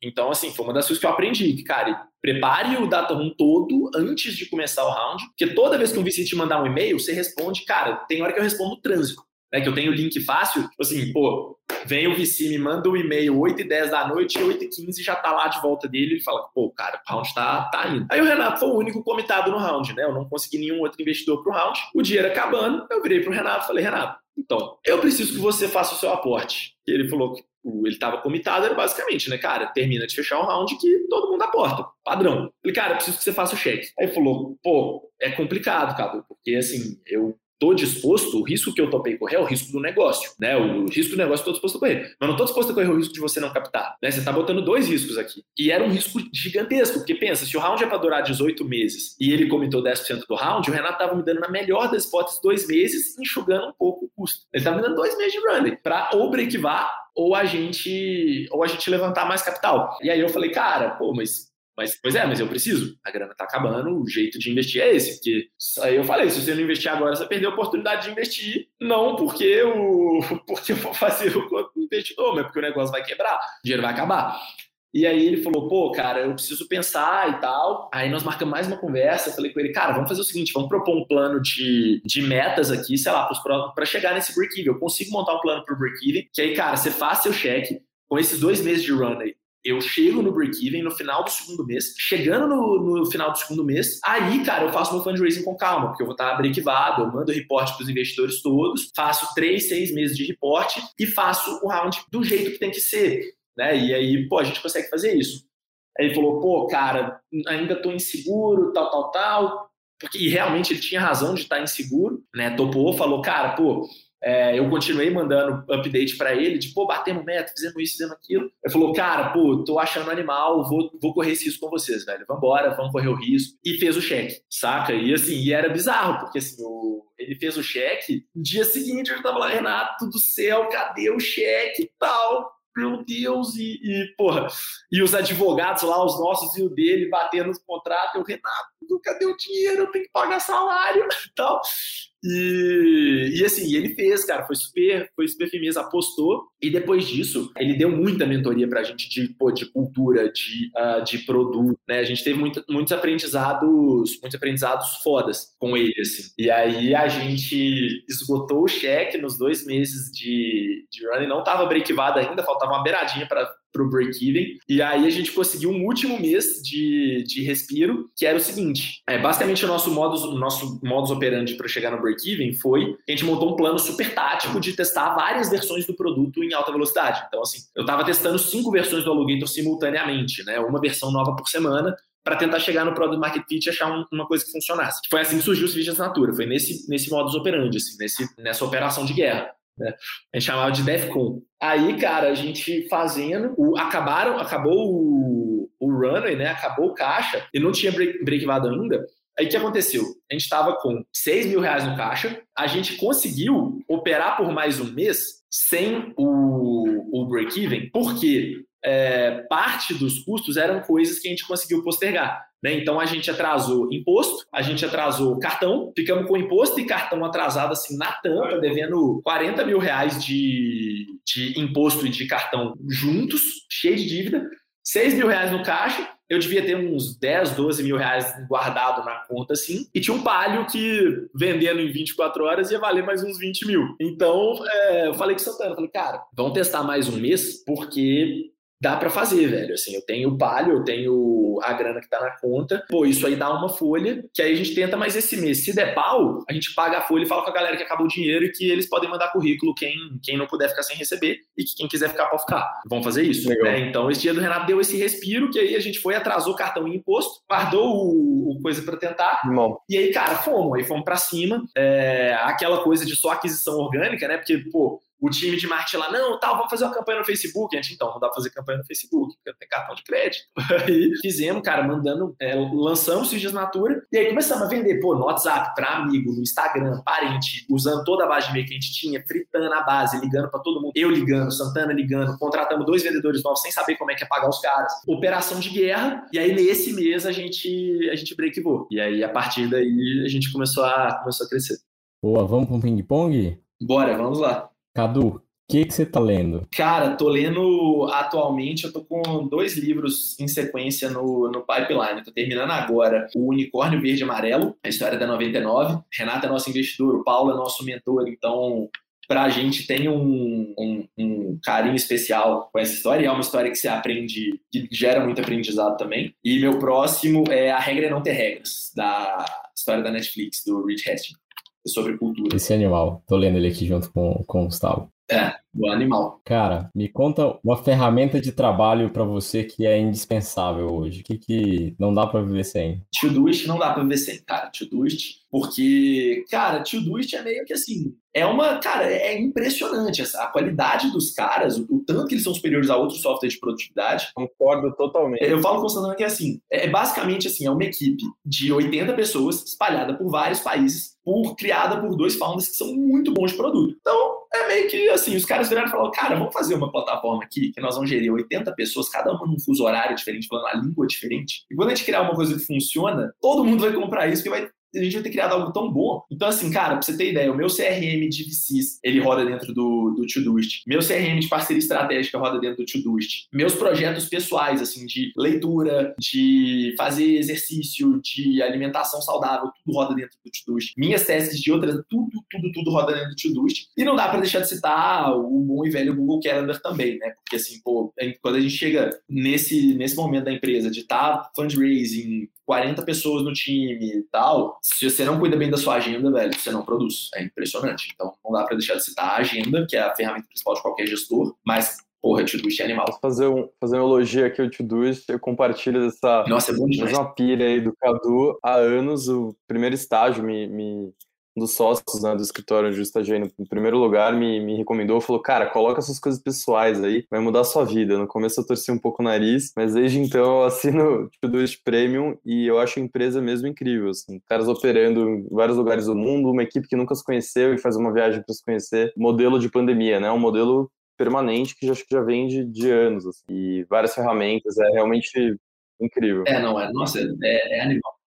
então assim, foi uma das coisas que eu aprendi, que, cara, prepare o data room todo antes de começar o round, porque toda vez que um VC te mandar um e-mail, você responde, cara, tem hora que eu respondo trânsito, né, que eu tenho o link fácil, tipo assim, pô, vem o VC, me manda um e-mail 8 e 10 da noite, 8 e 15 já tá lá de volta dele e fala, pô, cara, o round tá, tá indo. Aí o Renato foi o único comitado no round, né, eu não consegui nenhum outro investidor pro round, o dinheiro acabando, eu virei pro Renato e falei, Renato, então, eu preciso que você faça o seu aporte. E ele falou que ele estava comitado, era basicamente, né, cara, termina de fechar o round que todo mundo aporta, padrão. Falei, cara, preciso que você faça o cheque. Aí ele falou, pô, é complicado, cara, porque assim, eu tô disposto, o risco que eu topei correr é o risco do negócio, né? O risco do negócio tô disposto a correr. Mas não tô disposto a correr o risco de você não captar, né? Você tá botando dois riscos aqui. E era um risco gigantesco, porque pensa, se o round é para durar 18 meses e ele comitou 10% do round, o Renato tava me dando na melhor das hipóteses dois meses, enxugando um pouco o custo. Ele tava me dando dois meses de running para ou breakivar ou a gente ou a gente levantar mais capital. E aí eu falei, cara, pô, mas mas, pois é, mas eu preciso. A grana tá acabando, o jeito de investir é esse. Porque aí eu falei, se você não investir agora, você perdeu a oportunidade de investir. Não porque, o, porque eu vou fazer o investidor, mas porque o negócio vai quebrar, o dinheiro vai acabar. E aí ele falou, pô, cara, eu preciso pensar e tal. Aí nós marcamos mais uma conversa. Eu falei com ele, cara, vamos fazer o seguinte, vamos propor um plano de, de metas aqui, sei lá, para chegar nesse break-even. Eu consigo montar um plano para o break-even, que aí, cara, você faz seu cheque com esses dois meses de run aí eu chego no break-even no final do segundo mês. Chegando no, no, final do segundo mês, aí, cara, eu faço meu fundraising com calma, porque eu vou estar break-evado, eu mando reporte para os investidores todos, faço três, seis meses de reporte e faço o round do jeito que tem que ser. Né? E aí, pô, a gente consegue fazer isso. Aí ele falou, pô, cara, ainda tô inseguro, tal, tal, tal. Porque, e realmente ele tinha razão de estar inseguro, né? Topou, falou, cara, pô, é, eu continuei mandando update para ele, de pô, batemos meta, fizemos isso, fizemos aquilo. Ele falou, cara, pô, tô achando animal, vou, vou correr esse risco com vocês, velho. Vambora, vamos correr o risco. E fez o cheque, saca? E assim, e era bizarro, porque assim, o, ele fez o cheque, no dia seguinte eu tava lá, Renato do céu, cadê o cheque e tal? Meu Deus, e, e, porra, e os advogados lá, os nossos e o dele, batendo nos contratos, eu, Renato, cadê o dinheiro? Eu tenho que pagar salário e tal. E, e assim, ele fez, cara, foi super, foi super firmeza, apostou. E depois disso, ele deu muita mentoria pra gente de, pô, de cultura, de, uh, de produto, né? A gente teve muito, muitos aprendizados, muitos aprendizados fodas com ele, assim. E aí a gente esgotou o cheque nos dois meses de, de running, não tava breakivado ainda, faltava uma beiradinha para para o break-even. E aí a gente conseguiu um último mês de, de respiro, que era o seguinte: é, basicamente o nosso modus, o nosso modus operandi para chegar no break-even foi que a gente montou um plano super tático de testar várias versões do produto em alta velocidade. Então, assim, eu estava testando cinco versões do Alugator simultaneamente, né? Uma versão nova por semana para tentar chegar no Product Market Fit e achar um, uma coisa que funcionasse. Foi assim que surgiu o serviço de assinatura, foi nesse, nesse modus operandi, assim, nesse, nessa operação de guerra. Né? A gente chamava de DEFCON. Aí, cara, a gente fazendo, o, acabaram, acabou o, o runway, né? Acabou o caixa e não tinha break, break ainda. Aí o que aconteceu? A gente estava com 6 mil reais no caixa, a gente conseguiu operar por mais um mês sem o, o break-even, porque é, parte dos custos eram coisas que a gente conseguiu postergar. Né? Então a gente atrasou imposto, a gente atrasou cartão, ficamos com imposto e cartão atrasado assim na tampa, devendo 40 mil reais de, de imposto e de cartão juntos, cheio de dívida, 6 mil reais no caixa, eu devia ter uns 10, 12 mil reais guardado na conta, assim, e tinha um palio que vendendo em 24 horas ia valer mais uns 20 mil. Então, é, eu falei com o Santana, falei, cara, vamos testar mais um mês, porque dá para fazer, velho. Assim, eu tenho o palio, eu tenho a grana que tá na conta. Pô, isso aí dá uma folha, que aí a gente tenta mais esse mês. Se der pau, a gente paga a folha e fala com a galera que acabou o dinheiro e que eles podem mandar currículo quem, quem não puder ficar sem receber e que quem quiser ficar pode ficar. Vamos fazer isso. Né? Então, esse dia do Renato deu esse respiro, que aí a gente foi, atrasou cartão e imposto, guardou o, o coisa para tentar. Bom. E aí, cara, fomos. Aí fomos para cima. É, aquela coisa de só aquisição orgânica, né? Porque, pô, o time de marketing lá, não, tal, vamos fazer uma campanha no Facebook. A gente, então, não dá pra fazer campanha no Facebook, porque tem cartão de crédito. Aí fizemos, cara, mandando, é, lançamos o de assinatura, e aí começamos a vender, pô, no WhatsApp, pra amigo, no Instagram, parente, usando toda a base de e-mail que a gente tinha, fritando a base, ligando para todo mundo, eu ligando, Santana ligando, contratamos dois vendedores novos sem saber como é que é pagar os caras. Operação de guerra, e aí nesse mês a gente, a gente breakivou. E aí, a partir daí, a gente começou a, começou a crescer. Boa, vamos um ping-pong? Bora, vamos lá. Cadu, o que, você tá lendo? Cara, tô lendo atualmente, eu tô com dois livros em sequência no, no pipeline. Tô terminando agora o Unicórnio Verde e Amarelo, a história da 99. Renata é nosso investidor, o Paulo é nosso mentor, então para a gente tem um, um, um, carinho especial com essa história, e é uma história que se aprende, que gera muito aprendizado também. E meu próximo é A Regra é Não Ter Regras, da história da Netflix, do Rich Hastings, sobre cultura. Esse animal, tô lendo ele aqui junto com, com o Gustavo. É, do animal. Cara, me conta uma ferramenta de trabalho para você que é indispensável hoje. O que, que não dá para viver sem? Todoist não dá para viver sem, cara. Todoist, porque, cara, Todoist é meio que assim, é uma, cara, é impressionante essa, a qualidade dos caras, o, o, tanto que eles são superiores a outros softwares de produtividade. Concordo totalmente. Eu falo constantemente que é assim, é basicamente assim, é uma equipe de 80 pessoas espalhada por vários países, por criada por dois founders que são muito bons de produto. Então, é meio que assim, os caras viraram e falaram, cara, vamos fazer uma plataforma aqui que nós vamos gerir 80 pessoas, cada uma num fuso horário diferente, falando uma língua diferente. E quando a gente criar uma coisa que funciona, todo mundo vai comprar isso, porque vai a gente vai ter criado algo tão bom. Então, assim, cara, pra você ter ideia, o meu CRM de VCs, ele roda dentro do, do Todoist. Meu CRM de parceria estratégica roda dentro do Todoist. Meus projetos pessoais, assim, de leitura, de fazer exercício, de alimentação saudável, tudo roda dentro do Todoist. Minhas testes de outras, tudo, tudo, tudo roda dentro do Todoist. E não dá para deixar de citar o bom e velho Google Calendar também, né? Porque, assim, pô, quando a gente chega nesse, nesse momento da empresa de estar tá fundraising, 40 pessoas no time e tal, se você não cuida bem da sua agenda, velho, você não produz. É impressionante. Então, não dá para deixar de citar a agenda, que é a ferramenta principal de qualquer gestor, mas Porra, Todoist é animal. Posso fazer, um, fazer uma elogio aqui ao Todoist. Eu compartilho dessa Nossa, é bom demais. mesma pilha aí do Cadu há anos. O primeiro estágio me, me um dos sócios né, do escritório onde eu estagiei no primeiro lugar me, me recomendou, falou, cara, coloca suas coisas pessoais aí, vai mudar a sua vida. No começo eu torci um pouco o nariz, mas desde então eu assino tipo, dois Premium e eu acho a empresa mesmo incrível, assim, caras operando em vários lugares do mundo, uma equipe que nunca se conheceu e faz uma viagem para se conhecer, modelo de pandemia, né, um modelo permanente que já, acho que já vem de, de anos, assim, e várias ferramentas, é realmente incrível. É, não, é, nossa, é, é animal.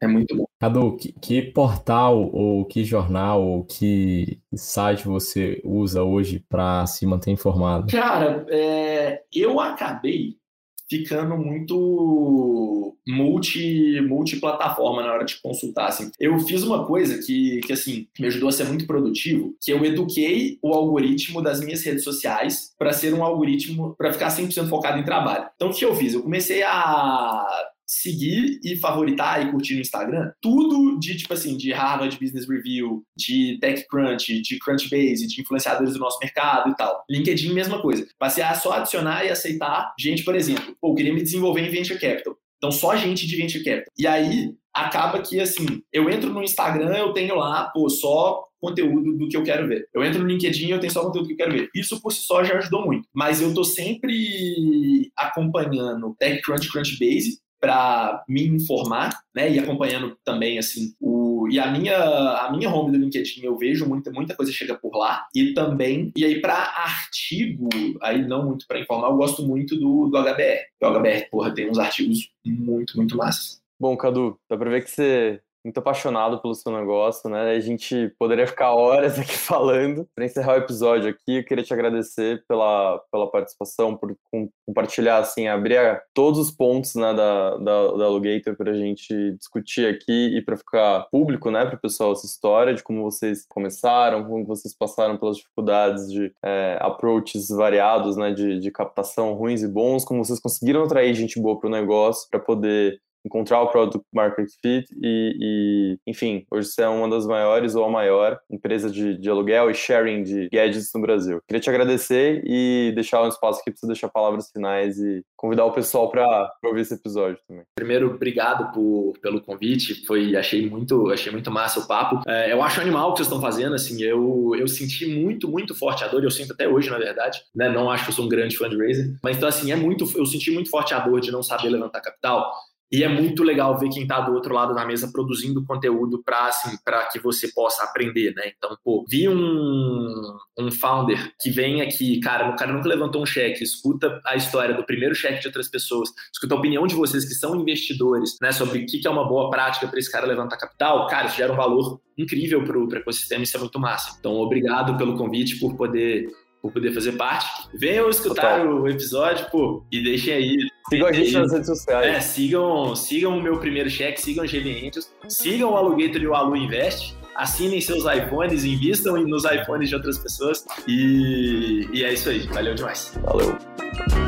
É muito bom. Cadu, que, que, portal ou que jornal ou que site você usa hoje para se manter informado? Cara, é, eu acabei ficando muito multi multiplataforma na hora de consultar assim. Eu fiz uma coisa que, que assim me ajudou a ser muito produtivo, que eu eduquei o algoritmo das minhas redes sociais para ser um algoritmo para ficar 100% focado em trabalho. Então o que eu fiz? Eu comecei a seguir e favoritar e curtir no Instagram, tudo de tipo assim, de Harvard Business Review, de TechCrunch, de Crunchbase, de influenciadores do nosso mercado e tal. LinkedIn, mesma coisa. Passei a só adicionar e aceitar gente, por exemplo, eu queria me desenvolver em Venture Capital. Então, só gente de Venture Capital. E aí, acaba que, assim, eu entro no Instagram, eu tenho lá, pô, só conteúdo do que eu quero ver. Eu entro no LinkedIn, eu tenho só conteúdo que eu quero ver. Isso por si só já ajudou muito. Mas eu tô sempre acompanhando TechCrunch, Crunchbase, para me informar, né, e acompanhando também assim o e a minha a minha home do LinkedIn eu vejo muita muita coisa chega por lá e também e aí para artigo aí não muito para informar eu gosto muito do, do HBR. O HBR porra tem uns artigos muito muito massas. Bom, Cadu, dá para ver que você muito apaixonado pelo seu negócio, né? A gente poderia ficar horas aqui falando. Para encerrar o episódio aqui, eu queria te agradecer pela, pela participação, por com, compartilhar, assim, abrir todos os pontos né, da, da, da Alligator para a gente discutir aqui e para ficar público, né, para o pessoal essa história de como vocês começaram, como vocês passaram pelas dificuldades de é, approaches variados, né, de, de captação ruins e bons, como vocês conseguiram atrair gente boa para o negócio para poder encontrar o Product Market Fit e, e, enfim, hoje você é uma das maiores ou a maior empresa de, de aluguel e sharing de gadgets no Brasil. Queria te agradecer e deixar um espaço aqui para você deixar palavras finais e convidar o pessoal para ouvir esse episódio também. Primeiro, obrigado por, pelo convite, foi, achei muito, achei muito massa o papo. É, eu acho animal o que vocês estão fazendo, assim, eu, eu senti muito, muito forte a dor, eu sinto até hoje, na verdade, né, não acho que eu sou um grande fundraiser, mas então, assim, é muito, eu senti muito forte a dor de não saber levantar capital, e é muito legal ver quem está do outro lado da mesa produzindo conteúdo para assim, que você possa aprender, né? Então, pô, vi um, um founder que vem aqui, cara, o cara nunca levantou um cheque, escuta a história do primeiro cheque de outras pessoas, escuta a opinião de vocês que são investidores, né, sobre o que é uma boa prática para esse cara levantar capital, cara, isso gera um valor incrível para o ecossistema, isso é muito massa. Então, obrigado pelo convite, por poder por poder fazer parte. Venham escutar Total. o episódio, pô, e deixem aí. Sigam a gente nas redes sociais. É, sigam, sigam o meu primeiro cheque, sigam GV Angels, sigam o Alugator e o Alu Invest, assinem seus iPhones, invistam nos iPhones de outras pessoas e, e é isso aí. Valeu demais. Valeu.